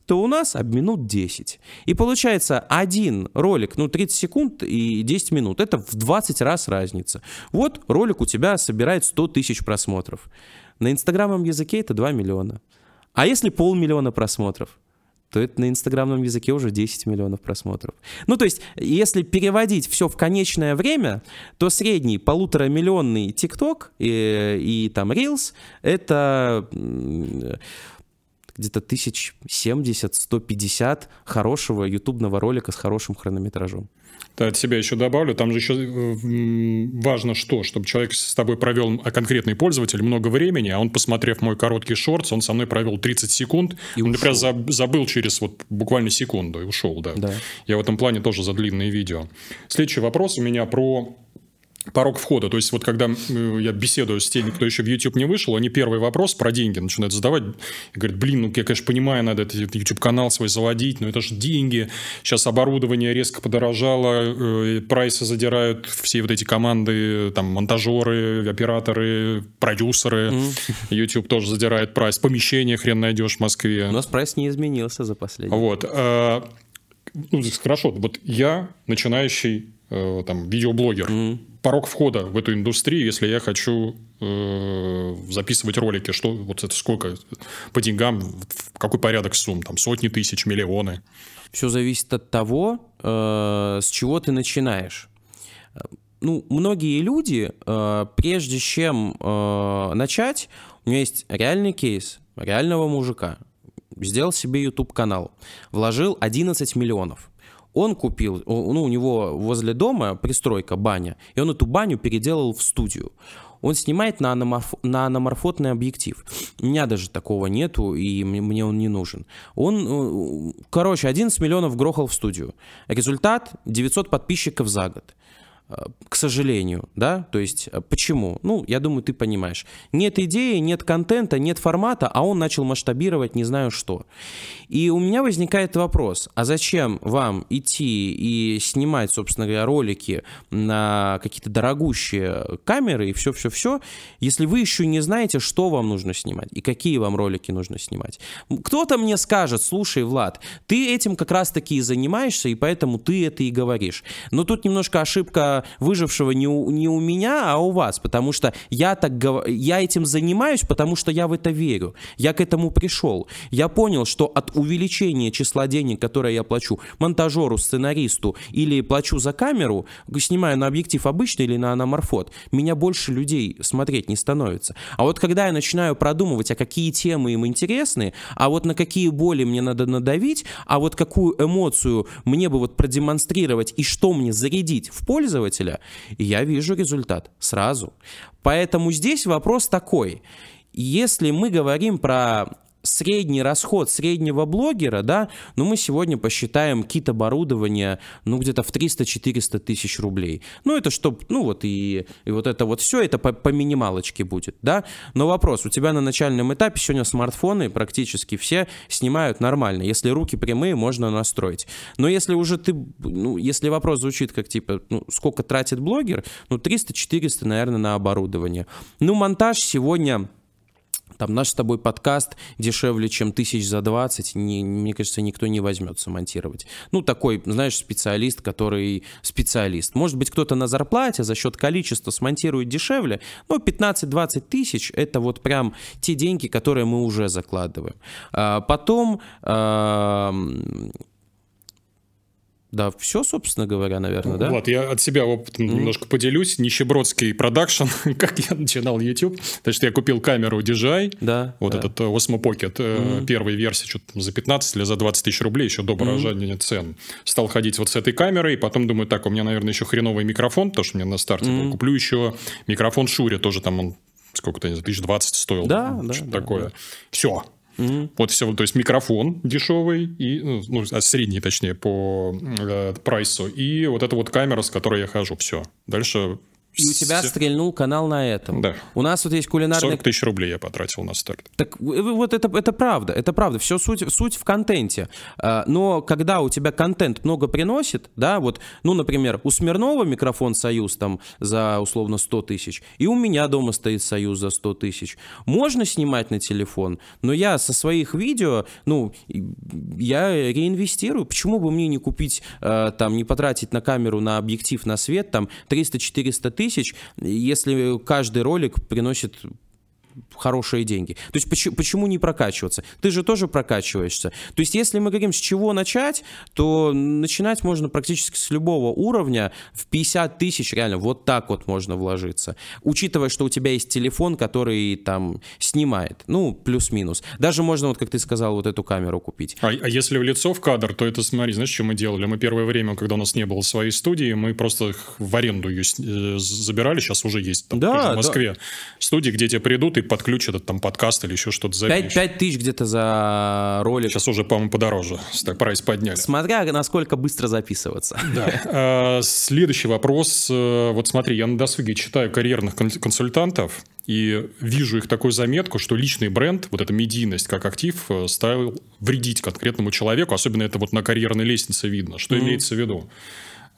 то у нас об минут 10. И получается один ролик, ну 30 секунд и 10 минут, это в 20 раз разница. Вот ролик у тебя собирает 100 тысяч просмотров. На инстаграмном языке это 2 миллиона. А если полмиллиона просмотров? То это на инстаграмном языке уже 10 миллионов просмотров. Ну, то есть, если переводить все в конечное время, то средний полуторамиллионный ТикТок и, и там Reels — это где-то тысяч 70-150 хорошего ютубного ролика с хорошим хронометражом. От себя еще добавлю. Там же еще э, важно что? Чтобы человек с тобой провел, а конкретный пользователь, много времени, а он, посмотрев мой короткий шорт, он со мной провел 30 секунд. И он, например, забыл через вот буквально секунду и ушел, да. да. Я в этом плане тоже за длинные видео. Следующий вопрос у меня про порог входа. То есть, вот когда я беседую с теми, кто еще в YouTube не вышел, они первый вопрос про деньги начинают задавать. И говорят, блин, ну я, конечно, понимаю, надо этот YouTube-канал свой заводить, но это же деньги. Сейчас оборудование резко подорожало, э, прайсы задирают все вот эти команды, там, монтажеры, операторы, продюсеры. Mm. YouTube тоже задирает прайс. Помещение хрен найдешь в Москве. У нас прайс не изменился за последний. Вот. Э, ну, хорошо, вот я начинающий э, там видеоблогер. Mm порог входа в эту индустрию, если я хочу э, записывать ролики, что вот это сколько по деньгам, какой порядок сумм, там сотни тысяч, миллионы? Все зависит от того, э, с чего ты начинаешь. Ну, многие люди, э, прежде чем э, начать, у меня есть реальный кейс реального мужика, сделал себе YouTube канал, вложил 11 миллионов он купил, ну, у него возле дома пристройка, баня, и он эту баню переделал в студию. Он снимает на, аноморф... на аноморфотный объектив. У меня даже такого нету, и мне он не нужен. Он, э, короче, 11 миллионов грохал в студию. Результат 900 подписчиков за год. Э, к сожалению, да, то есть э, почему? Ну, я думаю, ты понимаешь. Нет идеи, нет контента, нет формата, а он начал масштабировать не знаю что. И у меня возникает вопрос, а зачем вам идти и снимать, собственно говоря, ролики на какие-то дорогущие камеры и все-все-все, если вы еще не знаете, что вам нужно снимать и какие вам ролики нужно снимать. Кто-то мне скажет, слушай, Влад, ты этим как раз-таки и занимаешься, и поэтому ты это и говоришь. Но тут немножко ошибка выжившего не у, не у меня, а у вас, потому что я так я этим занимаюсь, потому что я в это верю. Я к этому пришел. Я понял, что от увеличения числа денег, которые я плачу монтажеру, сценаристу или плачу за камеру, снимаю на объектив обычный или на аноморфот, меня больше людей смотреть не становится. А вот когда я начинаю продумывать, а какие темы им интересны, а вот на какие боли мне надо надавить, а вот какую эмоцию мне бы вот продемонстрировать и что мне зарядить в пользователя, пользователя, и я вижу результат сразу. Поэтому здесь вопрос такой. Если мы говорим про средний расход среднего блогера, да, ну мы сегодня посчитаем кит оборудования, ну где-то в 300-400 тысяч рублей. Ну это чтоб, ну вот и, и вот это вот все, это по, по минималочке будет, да. Но вопрос, у тебя на начальном этапе сегодня смартфоны практически все снимают нормально. Если руки прямые, можно настроить. Но если уже ты, ну если вопрос звучит как типа, ну сколько тратит блогер, ну 300-400, наверное, на оборудование. Ну монтаж сегодня там наш с тобой подкаст дешевле, чем тысяч за 20, не, мне кажется, никто не возьмется монтировать. Ну, такой, знаешь, специалист, который специалист. Может быть, кто-то на зарплате за счет количества смонтирует дешевле, но 15-20 тысяч — это вот прям те деньги, которые мы уже закладываем. А потом да, все, собственно говоря, наверное, да? Вот, я от себя опытом mm-hmm. немножко поделюсь. Нищебродский продакшн, как я начинал YouTube. Есть я купил камеру DJI, да, вот да. этот э, Osmo Pocket, mm-hmm. первой версии, что-то за 15 или за 20 тысяч рублей, еще до борожания mm-hmm. цен. Стал ходить вот с этой камерой, потом думаю, так, у меня, наверное, еще хреновый микрофон, потому что мне на старте mm-hmm. был. Куплю еще микрофон Шури, тоже там он сколько-то, не знаю, 1020 стоил. Да, да. Что-то да, такое. Да. Все. Mm-hmm. Вот все, то есть микрофон дешевый, и, ну, ну а средний, точнее, по э, прайсу, и вот эта вот камера, с которой я хожу, все. Дальше и у тебя стрельнул канал на этом. Да. У нас вот есть кулинарный... 40 тысяч рублей я потратил на старт. Так вот это, это правда, это правда. Все суть, суть в контенте. А, но когда у тебя контент много приносит, да, вот, ну, например, у Смирнова микрофон «Союз» там за условно 100 тысяч, и у меня дома стоит «Союз» за 100 тысяч. Можно снимать на телефон, но я со своих видео, ну, я реинвестирую. Почему бы мне не купить, а, там, не потратить на камеру, на объектив, на свет, там, 300-400 тысяч, тысяч, если каждый ролик приносит хорошие деньги. То есть почему, почему не прокачиваться? Ты же тоже прокачиваешься. То есть если мы говорим, с чего начать, то начинать можно практически с любого уровня. В 50 тысяч реально вот так вот можно вложиться. Учитывая, что у тебя есть телефон, который там снимает. Ну, плюс-минус. Даже можно, вот как ты сказал, вот эту камеру купить. А, а если в лицо в кадр, то это, смотри, знаешь, что мы делали? Мы первое время, когда у нас не было своей студии, мы просто в аренду ее э, забирали, сейчас уже есть там, да, в Москве да. студии, где тебе придут и под ключ этот там подкаст или еще что-то запишешь. 5, 5 тысяч где-то за ролик. Сейчас уже, по-моему, подороже. Прайс подняли. Смотря насколько быстро записываться. Да. А, следующий вопрос. Э, вот смотри, я на досуге читаю карьерных консультантов и вижу их такую заметку, что личный бренд, вот эта медийность как актив, э, стал вредить конкретному человеку. Особенно это вот на карьерной лестнице видно. Что mm-hmm. имеется в виду?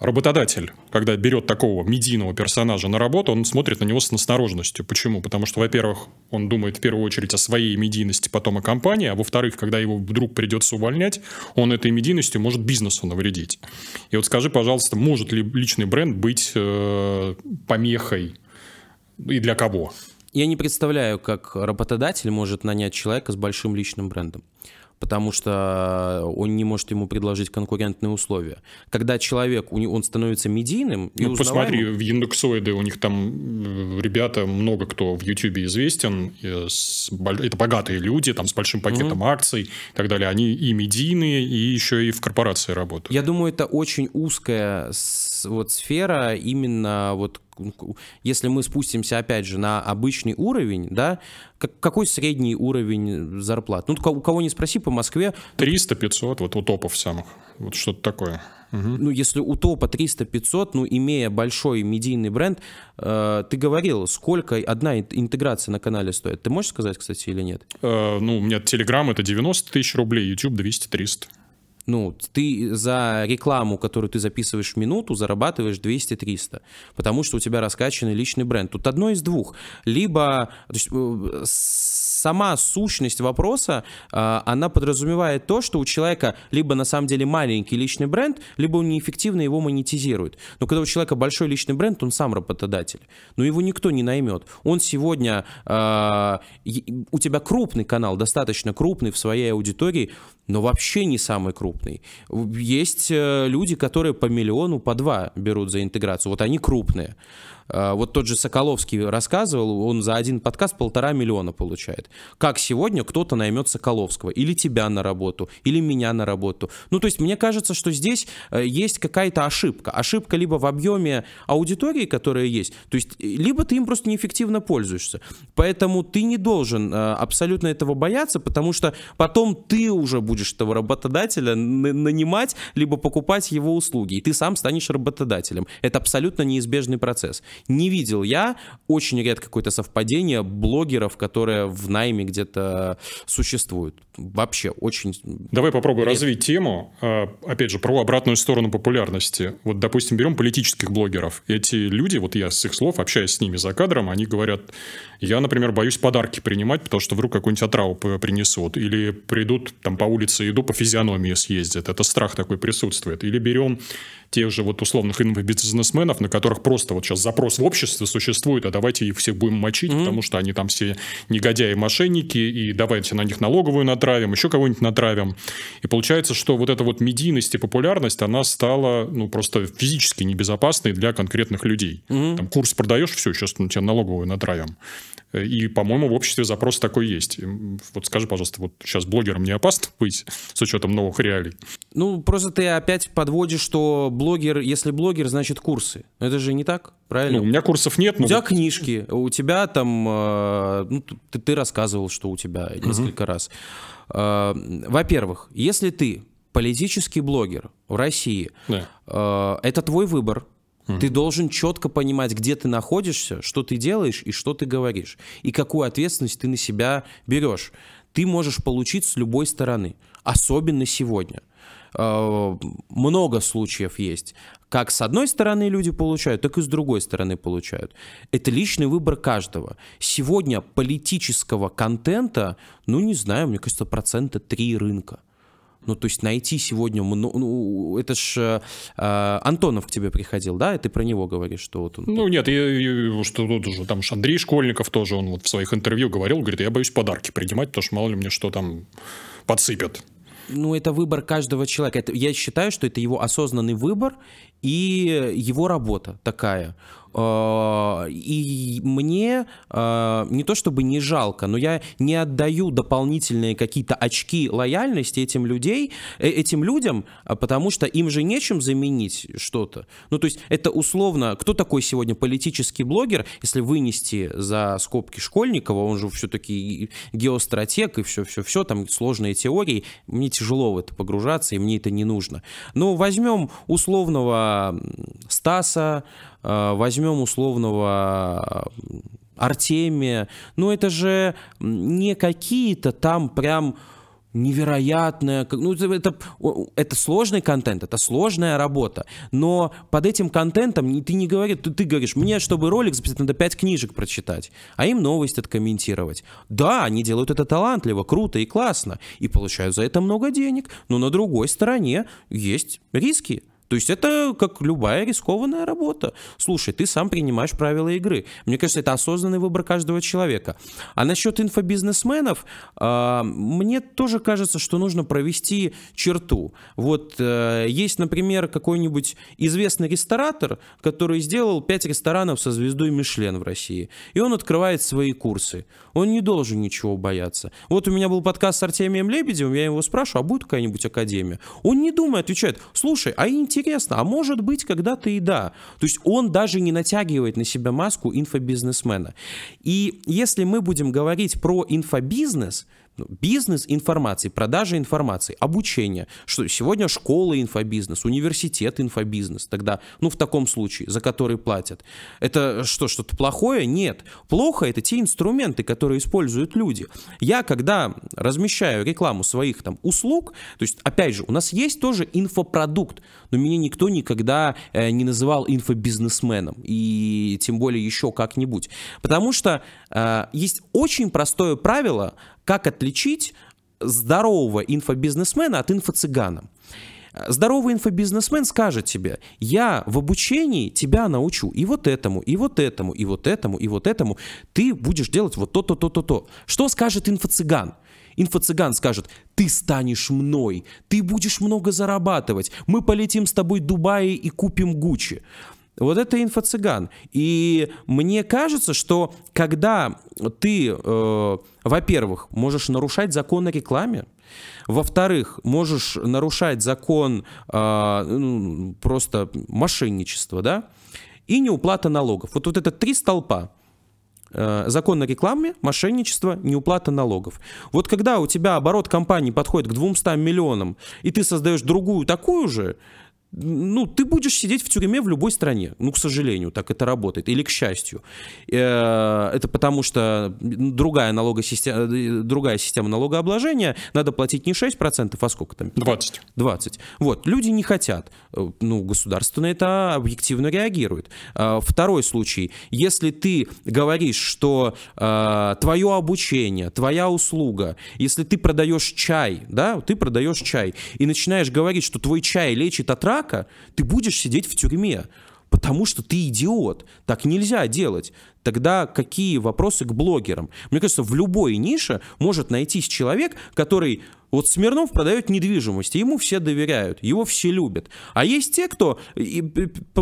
Работодатель, когда берет такого медийного персонажа на работу, он смотрит на него с настороженностью. Почему? Потому что, во-первых, он думает в первую очередь о своей медийности, потом о компании, а во-вторых, когда его вдруг придется увольнять, он этой медийностью может бизнесу навредить. И вот скажи, пожалуйста, может ли личный бренд быть э, помехой и для кого? Я не представляю, как работодатель может нанять человека с большим личным брендом потому что он не может ему предложить конкурентные условия. Когда человек, он становится медийным и Ну, посмотри, в Яндексоиды у них там ребята, много кто в Ютубе известен, это богатые люди, там с большим пакетом угу. акций и так далее. Они и медийные, и еще и в корпорации работают. Я думаю, это очень узкая вот сфера именно вот если мы спустимся, опять же, на обычный уровень, да, какой средний уровень зарплат? Ну, у кого не спроси, по Москве... 300-500, вот у топов самых, вот что-то такое. Угу. Ну, если у топа 300-500, ну, имея большой медийный бренд, э, ты говорил, сколько одна интеграция на канале стоит? Ты можешь сказать, кстати, или нет? Э, ну, у меня Telegram это 90 тысяч рублей, YouTube 200-300. Ну, ты за рекламу, которую ты записываешь в минуту, зарабатываешь 200-300, потому что у тебя раскачанный личный бренд. Тут одно из двух. Либо то есть, э, сама сущность вопроса, э, она подразумевает то, что у человека либо на самом деле маленький личный бренд, либо он неэффективно его монетизирует. Но когда у человека большой личный бренд, он сам работодатель. Но его никто не наймет. Он сегодня... Э, у тебя крупный канал, достаточно крупный в своей аудитории, но вообще не самый крупный. Есть э, люди, которые по миллиону, по два берут за интеграцию. Вот они крупные. А, вот тот же Соколовский рассказывал, он за один подкаст полтора миллиона получает. Как сегодня кто-то наймет Соколовского, или тебя на работу, или меня на работу. Ну, то есть мне кажется, что здесь э, есть какая-то ошибка. Ошибка либо в объеме аудитории, которая есть, то есть э, либо ты им просто неэффективно пользуешься. Поэтому ты не должен абсолютно этого бояться, потому что потом ты уже будешь этого работодателя нанимать, либо покупать его услуги, и ты сам станешь работодателем. Это абсолютно неизбежный процесс. Не видел я, очень редко какое-то совпадение блогеров, которые в найме где-то существуют. Вообще очень... Давай попробуй редко. развить тему, а, опять же, про обратную сторону популярности. Вот, допустим, берем политических блогеров. Эти люди, вот я с их слов, общаясь с ними за кадром, они говорят, я, например, боюсь подарки принимать, потому что вдруг какую-нибудь отраву принесут. Или придут там по улице, иду по физиономии съездят. Это страх такой присутствует. Или берем тех же вот условных инфобизнесменов, на которых просто вот сейчас запрос в обществе существует, а давайте их всех будем мочить, mm-hmm. потому что они там все негодяи, мошенники, и давайте на них налоговую натравим, еще кого-нибудь натравим. И получается, что вот эта вот медийность и популярность, она стала, ну, просто физически небезопасной для конкретных людей. Mm-hmm. Там курс продаешь, все, сейчас на тебя налоговую натравим. И, по-моему, в обществе запрос такой есть. Вот скажи, пожалуйста, вот сейчас блогерам не опасно быть с учетом новых реалий? Ну, просто ты опять подводишь, что блогер, если блогер, значит курсы. Это же не так, правильно? Ну, у меня курсов нет. Но... У тебя книжки, у тебя там... Э, ну, ты, ты рассказывал, что у тебя несколько угу. раз. Э, во-первых, если ты политический блогер в России, да. Э, это твой выбор, Угу. Ты должен четко понимать, где ты находишься, что ты делаешь и что ты говоришь, и какую ответственность ты на себя берешь. Ты можешь получить с любой стороны, особенно сегодня. Э, много случаев есть. Как с одной стороны люди получают, так и с другой стороны получают. Это личный выбор каждого. Сегодня политического контента, ну не знаю, мне кажется, процента 3 рынка. Ну, то есть найти сегодня... Ну, это ж э, э, Антонов к тебе приходил, да? И ты про него говоришь, что вот он... Ну, нет, я, я, что тут уже, там Андрей Школьников тоже, он вот в своих интервью говорил, говорит, я боюсь подарки принимать, потому что мало ли мне что там подсыпят. Ну, это выбор каждого человека. Это, я считаю, что это его осознанный выбор и его работа такая. Э, и мне э, не то чтобы не жалко, но я не отдаю дополнительные какие-то очки лояльности этим людей, э, этим людям, а потому что им же нечем заменить что-то. Ну, то есть это условно, кто такой сегодня политический блогер, если вынести за скобки Школьникова, он же все-таки геостратег и все-все-все, там сложные теории, мне тяжело в это погружаться, и мне это не нужно. Но возьмем условного Стаса, э, возьмем условного Артемия, ну это же не какие-то там прям невероятное, ну это, это сложный контент, это сложная работа, но под этим контентом ты не говоришь, ты, ты говоришь, мне, чтобы ролик записать, надо 5 книжек прочитать, а им новость откомментировать. Да, они делают это талантливо, круто и классно, и получают за это много денег, но на другой стороне есть риски, то есть это как любая рискованная работа. Слушай, ты сам принимаешь правила игры. Мне кажется, это осознанный выбор каждого человека. А насчет инфобизнесменов, э, мне тоже кажется, что нужно провести черту. Вот э, есть, например, какой-нибудь известный ресторатор, который сделал 5 ресторанов со звездой Мишлен в России. И он открывает свои курсы. Он не должен ничего бояться. Вот у меня был подкаст с Артемием Лебедевым, я его спрашиваю, а будет какая-нибудь академия? Он не думает, отвечает, слушай, а интересно, интересно, а может быть когда-то и да. То есть он даже не натягивает на себя маску инфобизнесмена. И если мы будем говорить про инфобизнес, бизнес информации, продажа информации, обучение. Что сегодня школа инфобизнес, университет инфобизнес. Тогда, ну, в таком случае, за который платят. Это что, что-то плохое? Нет. Плохо это те инструменты, которые используют люди. Я, когда размещаю рекламу своих там услуг, то есть, опять же, у нас есть тоже инфопродукт, но меня никто никогда э, не называл инфобизнесменом. И тем более еще как-нибудь. Потому что э, есть очень простое правило, как отличить здорового инфобизнесмена от инфо-цыгана? Здоровый инфобизнесмен скажет тебе, я в обучении тебя научу и вот этому, и вот этому, и вот этому, и вот этому. Ты будешь делать вот то-то, то-то, то. Что скажет инфо-цыган? Инфо-цыган скажет, ты станешь мной, ты будешь много зарабатывать, мы полетим с тобой в Дубае и купим Гуччи. Вот это инфо-цыган. И мне кажется, что когда ты, э, во-первых, можешь нарушать закон о рекламе, во-вторых, можешь нарушать закон э, ну, просто мошенничества, да, и неуплата налогов. Вот, вот это три столпа. Э, закон о рекламе, мошенничество, неуплата налогов. Вот когда у тебя оборот компании подходит к 200 миллионам, и ты создаешь другую такую же, ну, ты будешь сидеть в тюрьме в любой стране. Ну, к сожалению, так это работает. Или к счастью. Э, это потому что другая, налогосистема, э, другая система налогообложения. Надо платить не 6%, а сколько там? 20. 20. Вот. Люди не хотят. Э, ну, государство на это объективно реагирует. Второй случай. Если ты говоришь, что твое обучение, твоя услуга, если ты продаешь чай, да, ты продаешь чай, и начинаешь говорить, что твой чай лечит от рака, рака, ты будешь сидеть в тюрьме, потому что ты идиот. Так нельзя делать. Тогда какие вопросы к блогерам? Мне кажется, в любой нише может найтись человек, который... Вот Смирнов продает недвижимость, ему все доверяют, его все любят. А есть те, кто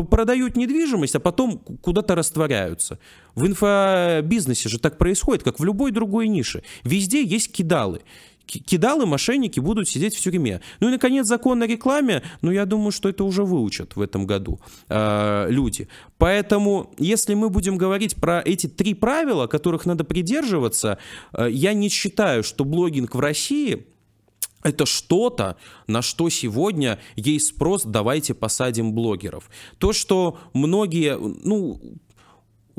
продают недвижимость, а потом куда-то растворяются. В инфобизнесе же так происходит, как в любой другой нише. Везде есть кидалы кидалы, мошенники будут сидеть в тюрьме. Ну и, наконец, закон о рекламе, ну, я думаю, что это уже выучат в этом году э, люди. Поэтому, если мы будем говорить про эти три правила, которых надо придерживаться, э, я не считаю, что блогинг в России это что-то, на что сегодня есть спрос, давайте посадим блогеров. То, что многие, ну,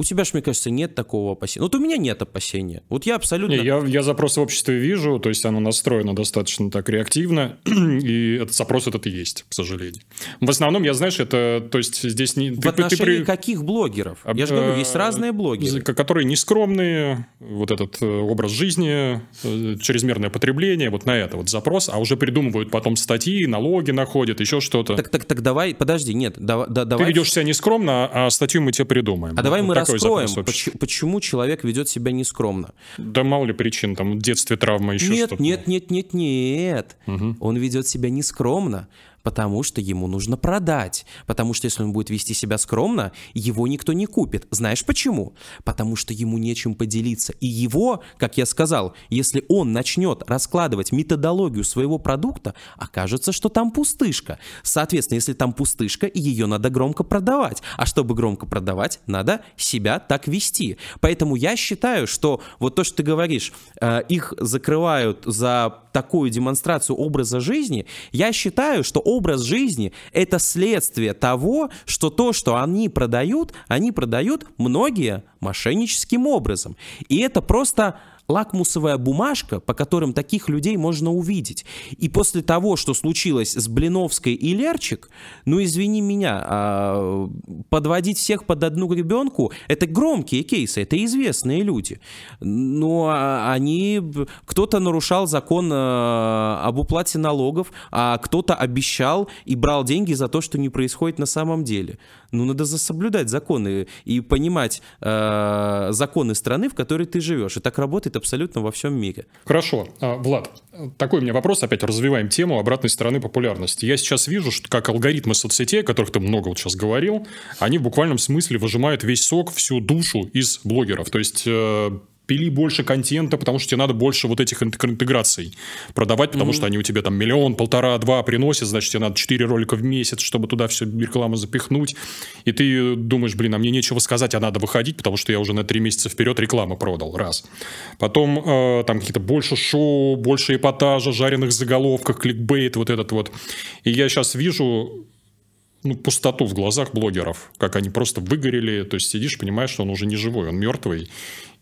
у тебя же, мне кажется, нет такого опасения. Вот у меня нет опасения. Вот я абсолютно... Не, я, я запрос в обществе вижу, то есть оно настроено достаточно так реактивно, и этот запрос этот и есть, к сожалению. В основном, я, знаешь, это, то есть здесь не... В ты, отношении ты, каких блогеров? Я же говорю, есть разные блогеры. Которые нескромные, вот этот э, образ жизни, э, чрезмерное потребление, вот на это вот запрос, а уже придумывают потом статьи, налоги находят, еще что-то. Так, так, так давай, подожди, нет, да, да, давай... Ты ведешь себя нескромно, а статью мы тебе придумаем. А давай мы раскроем, почему, почему человек ведет себя нескромно. Да мало ли причин, там в детстве травма, еще нет, что-то. Нет, нет, нет, нет, угу. Он ведет себя нескромно, Потому что ему нужно продать. Потому что если он будет вести себя скромно, его никто не купит. Знаешь почему? Потому что ему нечем поделиться. И его, как я сказал, если он начнет раскладывать методологию своего продукта, окажется, что там пустышка. Соответственно, если там пустышка, ее надо громко продавать. А чтобы громко продавать, надо себя так вести. Поэтому я считаю, что вот то, что ты говоришь, э, их закрывают за такую демонстрацию образа жизни, я считаю, что образ жизни — это следствие того, что то, что они продают, они продают многие мошенническим образом. И это просто лакмусовая бумажка, по которым таких людей можно увидеть. И после того, что случилось с Блиновской и Лерчик, ну извини меня, а, подводить всех под одну гребенку, это громкие кейсы, это известные люди. Но а, они, кто-то нарушал закон а, об уплате налогов, а кто-то обещал и брал деньги за то, что не происходит на самом деле. Ну, надо соблюдать законы и понимать э, законы страны, в которой ты живешь. И так работает абсолютно во всем мире. Хорошо. А, Влад, такой у меня вопрос. Опять развиваем тему обратной стороны популярности. Я сейчас вижу, что как алгоритмы соцсетей, о которых ты много вот сейчас говорил, они в буквальном смысле выжимают весь сок, всю душу из блогеров. То есть э, пили больше контента, потому что тебе надо больше вот этих интеграций продавать, потому mm-hmm. что они у тебя там миллион, полтора, два приносят, значит, тебе надо 4 ролика в месяц, чтобы туда все рекламу запихнуть. И ты думаешь, блин, а мне нечего сказать, а надо выходить, потому что я уже на 3 месяца вперед рекламу продал, раз. Потом э, там какие-то больше шоу, больше эпатажа, жареных заголовках, кликбейт, вот этот вот. И я сейчас вижу ну, пустоту в глазах блогеров, как они просто выгорели, то есть сидишь, понимаешь, что он уже не живой, он мертвый,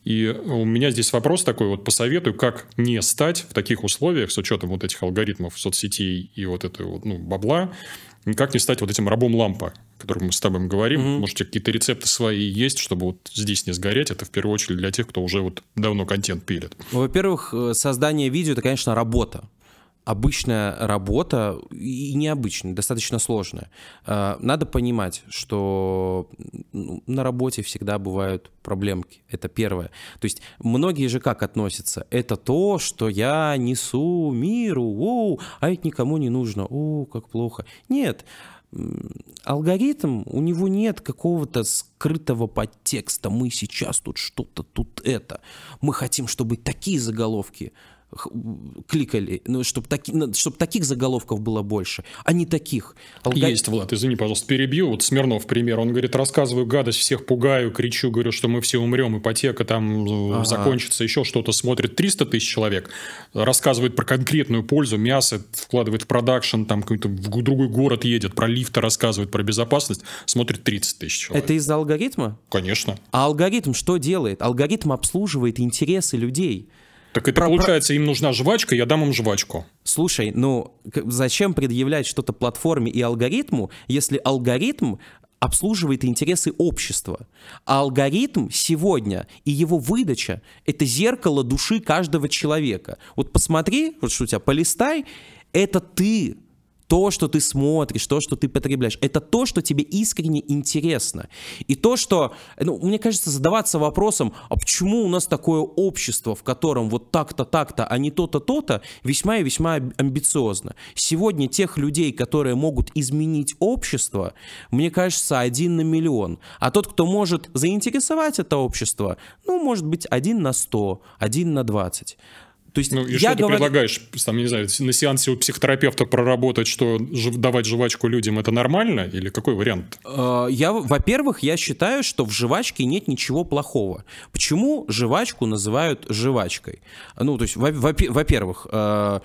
и у меня здесь вопрос такой, вот посоветую, как не стать в таких условиях с учетом вот этих алгоритмов соцсетей и вот этой вот, ну, бабла, как не стать вот этим рабом лампа, о котором мы с тобой говорим. Mm-hmm. Может, какие-то рецепты свои есть, чтобы вот здесь не сгореть. Это в первую очередь для тех, кто уже вот давно контент пилит. Во-первых, э, создание видео – это, конечно, работа обычная работа и необычная, достаточно сложная. А, надо понимать, что ну, на работе всегда бывают проблемки. Это первое. То есть многие же как относятся? Это то, что я несу миру, оу, а это никому не нужно, о, как плохо. Нет, алгоритм, у него нет какого-то скрытого подтекста. Мы сейчас тут что-то, тут это. Мы хотим, чтобы такие заголовки кликали, ну, чтобы, таки, чтобы таких заголовков было больше, а не таких. Алгор... Есть, Влад, извини, пожалуйста, перебью. Вот Смирнов пример. Он говорит, рассказываю гадость, всех пугаю, кричу, говорю, что мы все умрем, ипотека там э, ага. закончится, еще что-то. Смотрит 300 тысяч человек, рассказывает про конкретную пользу, мясо вкладывает в продакшн, там какой-то в другой город едет, про лифты рассказывает, про безопасность, смотрит 30 тысяч человек. Это из-за алгоритма? Конечно. А алгоритм что делает? Алгоритм обслуживает интересы людей. Так это про, получается, им нужна жвачка, я дам им жвачку. Слушай, ну зачем предъявлять что-то платформе и алгоритму, если алгоритм обслуживает интересы общества. А алгоритм сегодня и его выдача — это зеркало души каждого человека. Вот посмотри, вот что у тебя, полистай, это ты то, что ты смотришь, то, что ты потребляешь, это то, что тебе искренне интересно. И то, что, ну, мне кажется, задаваться вопросом, а почему у нас такое общество, в котором вот так-то, так-то, а не то-то, то-то, весьма и весьма амбициозно. Сегодня тех людей, которые могут изменить общество, мне кажется, один на миллион. А тот, кто может заинтересовать это общество, ну, может быть, один на сто, один на двадцать. То есть ну, и я что говорю... ты предлагаешь, там, не знаю, на сеансе у психотерапевта проработать, что давать жвачку людям это нормально? Или какой вариант? Э, я, во-первых, я считаю, что в жвачке нет ничего плохого. Почему жвачку называют жвачкой? Ну, то есть, во-первых, э,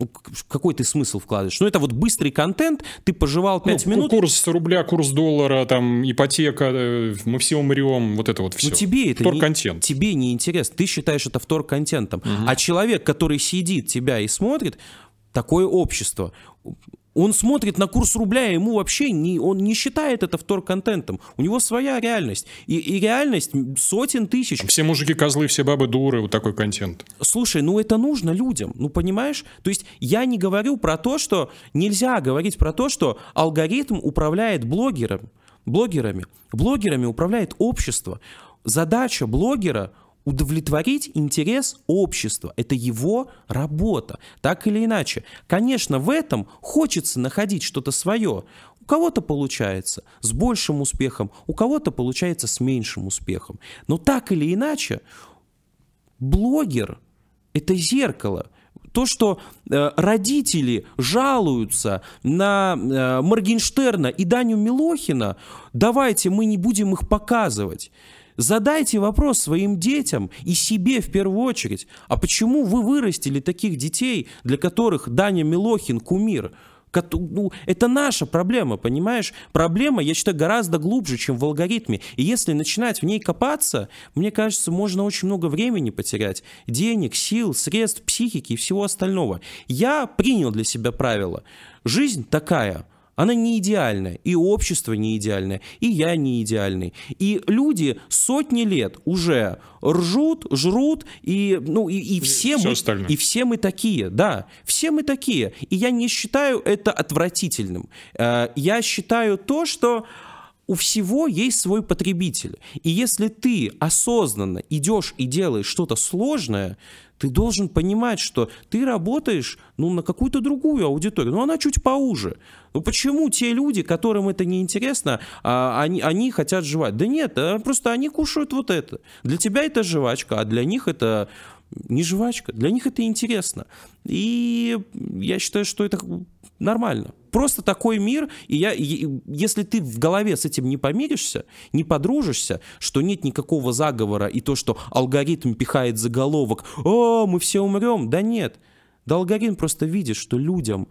ну, какой ты смысл вкладываешь? Ну, это вот быстрый контент, ты пожевал 5 ну, минут. Курс рубля, курс доллара, там, ипотека, э, мы все умрем, вот это вот все. Ну, тебе это втор-контент. Не, тебе не интересно, ты считаешь это втор-контентом. Угу. А человек, который сидит тебя и смотрит, такое общество. Он смотрит на курс рубля, ему вообще не, он не считает это втор-контентом. У него своя реальность. И, и реальность сотен тысяч. Все мужики козлы, все бабы дуры, вот такой контент. Слушай, ну это нужно людям, ну понимаешь? То есть я не говорю про то, что нельзя говорить про то, что алгоритм управляет блогером, блогерами. Блогерами управляет общество. Задача блогера удовлетворить интерес общества. Это его работа, так или иначе. Конечно, в этом хочется находить что-то свое. У кого-то получается с большим успехом, у кого-то получается с меньшим успехом. Но так или иначе, блогер — это зеркало. То, что э, родители жалуются на э, Моргенштерна и Даню Милохина, давайте мы не будем их показывать. Задайте вопрос своим детям и себе в первую очередь. А почему вы вырастили таких детей, для которых Даня Милохин кумир? Ну, это наша проблема, понимаешь? Проблема, я считаю, гораздо глубже, чем в алгоритме. И если начинать в ней копаться, мне кажется, можно очень много времени потерять. Денег, сил, средств, психики и всего остального. Я принял для себя правило. Жизнь такая – она не идеальная, и общество не идеальное, и я не идеальный. И люди сотни лет уже ржут, жрут, и, ну, и, и, все, мы, и все мы такие, да, все мы такие. И я не считаю это отвратительным. Э, я считаю то, что у всего есть свой потребитель. И если ты осознанно идешь и делаешь что-то сложное, ты должен понимать, что ты работаешь ну, на какую-то другую аудиторию, но она чуть поуже. Ну почему те люди, которым это не интересно, а, они, они хотят жевать? Да нет, а просто они кушают вот это. Для тебя это жвачка, а для них это не жвачка. Для них это интересно. И я считаю, что это нормально. Просто такой мир, и я, и, если ты в голове с этим не помиришься, не подружишься, что нет никакого заговора, и то, что алгоритм пихает заголовок «О, мы все умрем», да нет. Да алгоритм просто видит, что людям,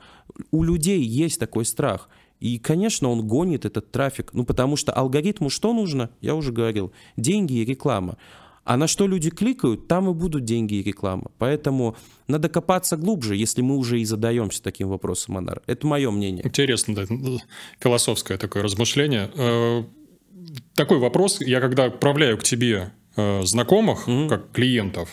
у людей есть такой страх. И, конечно, он гонит этот трафик, ну потому что алгоритму что нужно? Я уже говорил, деньги и реклама. А на что люди кликают, там и будут деньги и реклама. Поэтому надо копаться глубже, если мы уже и задаемся таким вопросом, Анар. Это мое мнение. Интересно, да, философское такое размышление. Э, такой вопрос. Я когда отправляю к тебе э, знакомых, mm-hmm. как клиентов,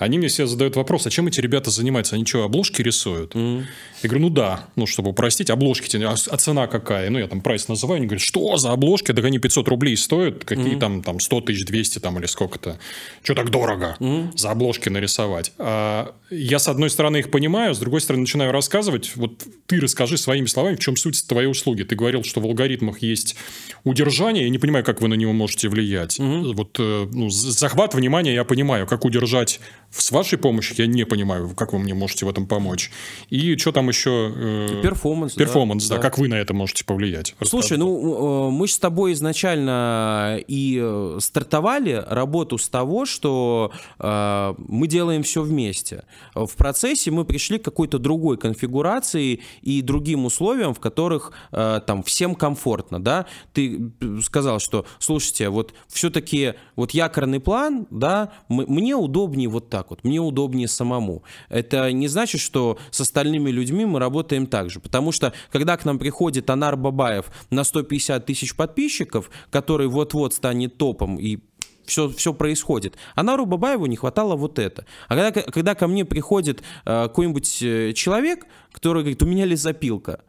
они мне все задают вопрос, а чем эти ребята занимаются? Они что, обложки рисуют? Mm-hmm. Я говорю, ну да, ну чтобы упростить, обложки, а, а цена какая? Ну я там прайс называю, они говорят, что за обложки? Так они 500 рублей стоят, какие mm-hmm. там, там 100 тысяч, 200 там или сколько-то. Что так дорого mm-hmm. за обложки нарисовать? А, я с одной стороны их понимаю, с другой стороны начинаю рассказывать. Вот ты расскажи своими словами, в чем суть твоей услуги. Ты говорил, что в алгоритмах есть удержание, я не понимаю, как вы на него можете влиять. Mm-hmm. Вот э, ну, захват внимания я понимаю, как удержать с вашей помощью, я не понимаю, как вы мне можете в этом помочь. И что там еще? Э, performance. Performance, да, да. Как вы на это можете повлиять? Слушай, ну э, мы с тобой изначально и э, стартовали работу с того, что э, мы делаем все вместе. В процессе мы пришли к какой-то другой конфигурации и другим условиям, в которых э, там всем комфортно, да. Ты сказал, что, слушайте, вот все-таки вот якорный план, да, мне удобнее вот так так вот, мне удобнее самому. Это не значит, что с остальными людьми мы работаем так же, потому что когда к нам приходит Анар Бабаев на 150 тысяч подписчиков, который вот-вот станет топом и все, все происходит. А Нару Бабаеву не хватало вот это. А когда, когда ко мне приходит э, какой-нибудь э, человек, который говорит, у меня лесопилка,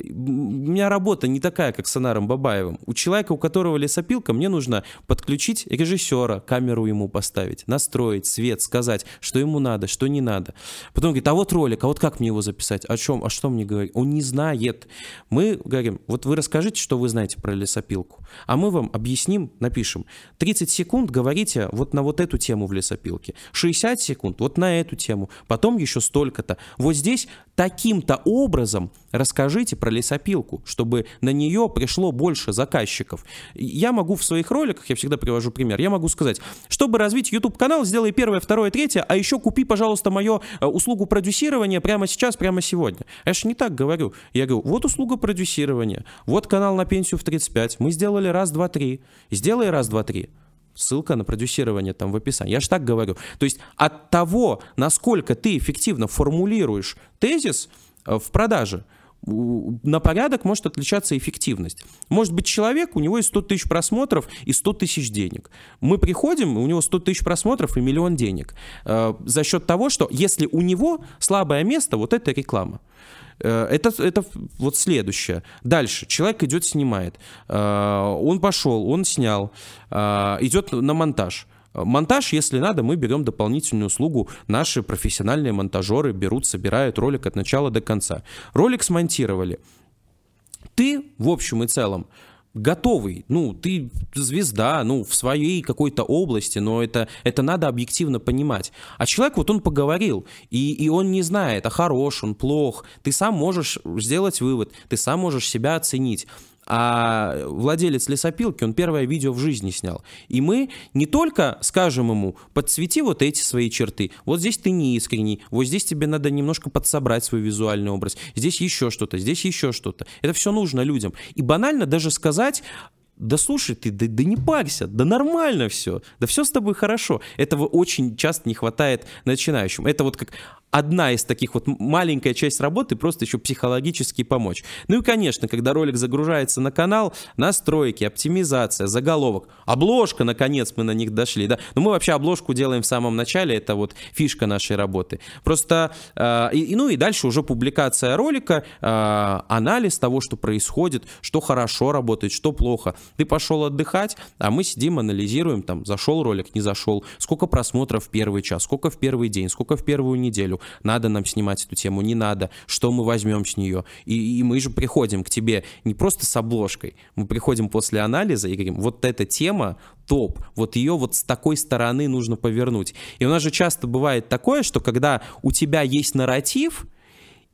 у меня работа не такая, как с Анаром Бабаевым. У человека, у которого лесопилка, мне нужно подключить режиссера, камеру ему поставить, настроить, свет, сказать, что ему надо, что не надо. Потом говорит, а вот ролик, а вот как мне его записать? О чем? А что мне говорить? Он не знает. Мы говорим, вот вы расскажите, что вы знаете про лесопилку, а мы вам объясним, напишем. 30 секунд говорите вот на вот эту тему в лесопилке, 60 секунд вот на эту тему, потом еще столько-то. Вот здесь таким-то образом расскажите про лесопилку, чтобы на нее пришло больше заказчиков. Я могу в своих роликах, я всегда привожу пример, я могу сказать, чтобы развить YouTube-канал, сделай первое, второе, третье, а еще купи, пожалуйста, мою э, услугу продюсирования прямо сейчас, прямо сегодня. Я же не так говорю. Я говорю, вот услуга продюсирования, вот канал на пенсию в 35, мы сделали раз, два, три. Сделай раз, два, три ссылка на продюсирование там в описании. Я же так говорю. То есть от того, насколько ты эффективно формулируешь тезис э, в продаже, на порядок может отличаться эффективность. Может быть, человек, у него есть 100 тысяч просмотров и 100 тысяч денег. Мы приходим, у него 100 тысяч просмотров и миллион денег. Э, за счет того, что если у него слабое место, вот это реклама. Э, это, это вот следующее. Дальше. Человек идет, снимает. Э, он пошел, он снял, идет на монтаж Монтаж, если надо, мы берем дополнительную услугу. Наши профессиональные монтажеры берут, собирают ролик от начала до конца. Ролик смонтировали. Ты, в общем и целом, готовый, ну, ты звезда, ну, в своей какой-то области, но это, это надо объективно понимать. А человек, вот он поговорил, и, и он не знает, а хорош он, плох, ты сам можешь сделать вывод, ты сам можешь себя оценить. А владелец лесопилки, он первое видео в жизни снял. И мы не только скажем ему, подсвети вот эти свои черты, вот здесь ты не искренний, вот здесь тебе надо немножко подсобрать свой визуальный образ, здесь еще что-то, здесь еще что-то. Это все нужно людям. И банально даже сказать, да слушай ты, да, да не парься, да нормально все, да все с тобой хорошо. Этого очень часто не хватает начинающим. Это вот как одна из таких вот маленькая часть работы, просто еще психологически помочь. Ну и, конечно, когда ролик загружается на канал, настройки, оптимизация, заголовок, обложка, наконец, мы на них дошли, да. Но мы вообще обложку делаем в самом начале, это вот фишка нашей работы. Просто, э, и, ну и дальше уже публикация ролика, э, анализ того, что происходит, что хорошо работает, что плохо. Ты пошел отдыхать, а мы сидим, анализируем, там, зашел ролик, не зашел, сколько просмотров в первый час, сколько в первый день, сколько в первую неделю, надо нам снимать эту тему, не надо, что мы возьмем с нее. И, и мы же приходим к тебе не просто с обложкой, мы приходим после анализа и говорим, вот эта тема топ, вот ее вот с такой стороны нужно повернуть. И у нас же часто бывает такое, что когда у тебя есть нарратив,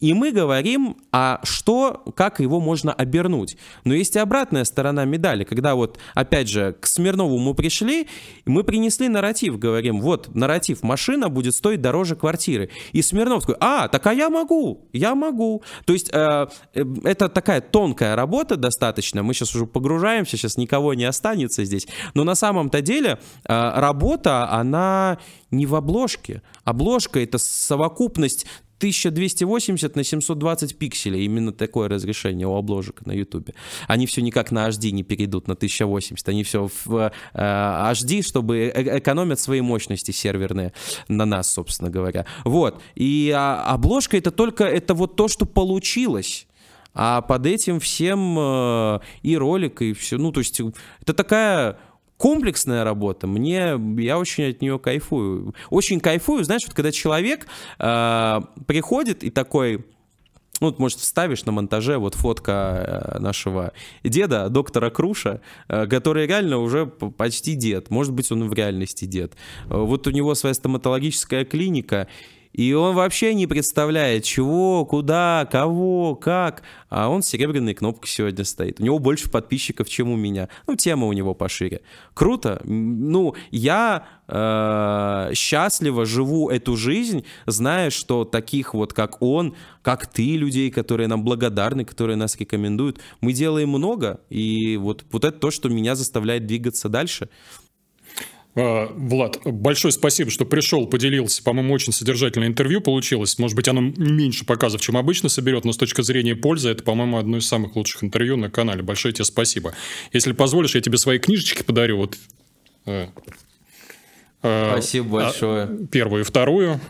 и мы говорим, а что, как его можно обернуть. Но есть и обратная сторона медали, когда вот, опять же, к Смирнову мы пришли, мы принесли нарратив, говорим, вот, нарратив, машина будет стоить дороже квартиры. И Смирнов такой, а, так а я могу, я могу. То есть э, э, это такая тонкая работа достаточно, мы сейчас уже погружаемся, сейчас никого не останется здесь. Но на самом-то деле э, работа, она не в обложке. Обложка — это совокупность 1280 на 720 пикселей. Именно такое разрешение у обложек на YouTube. Они все никак на HD не перейдут на 1080. Они все в э, HD, чтобы э экономят свои мощности серверные на нас, собственно говоря. Вот. И а, обложка это только это вот то, что получилось. А под этим всем э, и ролик, и все. Ну, то есть это такая комплексная работа, мне, я очень от нее кайфую. Очень кайфую, знаешь, вот когда человек э, приходит и такой, ну, вот, может, вставишь на монтаже вот фотка э, нашего деда, доктора Круша, э, который реально уже почти дед. Может быть, он в реальности дед. Вот у него своя стоматологическая клиника, и он вообще не представляет, чего, куда, кого, как. А он с серебряной кнопкой сегодня стоит. У него больше подписчиков, чем у меня. Ну, тема у него пошире. Круто. Ну, я э, счастливо живу эту жизнь, зная, что таких вот, как он, как ты, людей, которые нам благодарны, которые нас рекомендуют, мы делаем много. И вот, вот это то, что меня заставляет двигаться дальше. А, Влад, большое спасибо, что пришел, поделился. По-моему, очень содержательное интервью получилось. Может быть, оно меньше показов, чем обычно соберет, но с точки зрения пользы, это, по-моему, одно из самых лучших интервью на канале. Большое тебе спасибо. Если позволишь, я тебе свои книжечки подарю. Вот. Э, э, спасибо большое. Первую и вторую.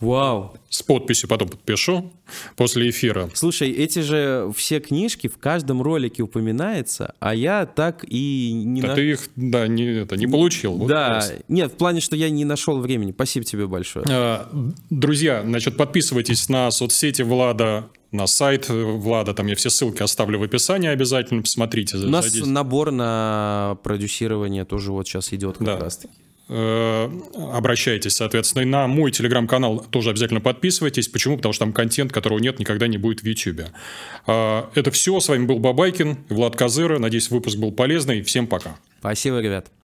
Вау. С подписью потом подпишу после эфира. Слушай, эти же все книжки в каждом ролике упоминается, а я так и не... А на... ты их, да, не, это, не получил. Вот да, вопрос. нет, в плане, что я не нашел времени. Спасибо тебе большое. А, друзья, значит, подписывайтесь на соцсети Влада, на сайт Влада, там я все ссылки оставлю в описании, обязательно посмотрите. У нас набор на продюсирование тоже вот сейчас идет как да. раз таки. Э, обращайтесь, соответственно. И на мой телеграм-канал тоже обязательно подписывайтесь. Почему? Потому что там контент, которого нет, никогда не будет в YouTube. Э, это все. С вами был Бабайкин, Влад Козыра. Надеюсь, выпуск был полезный. Всем пока. Спасибо, ребят.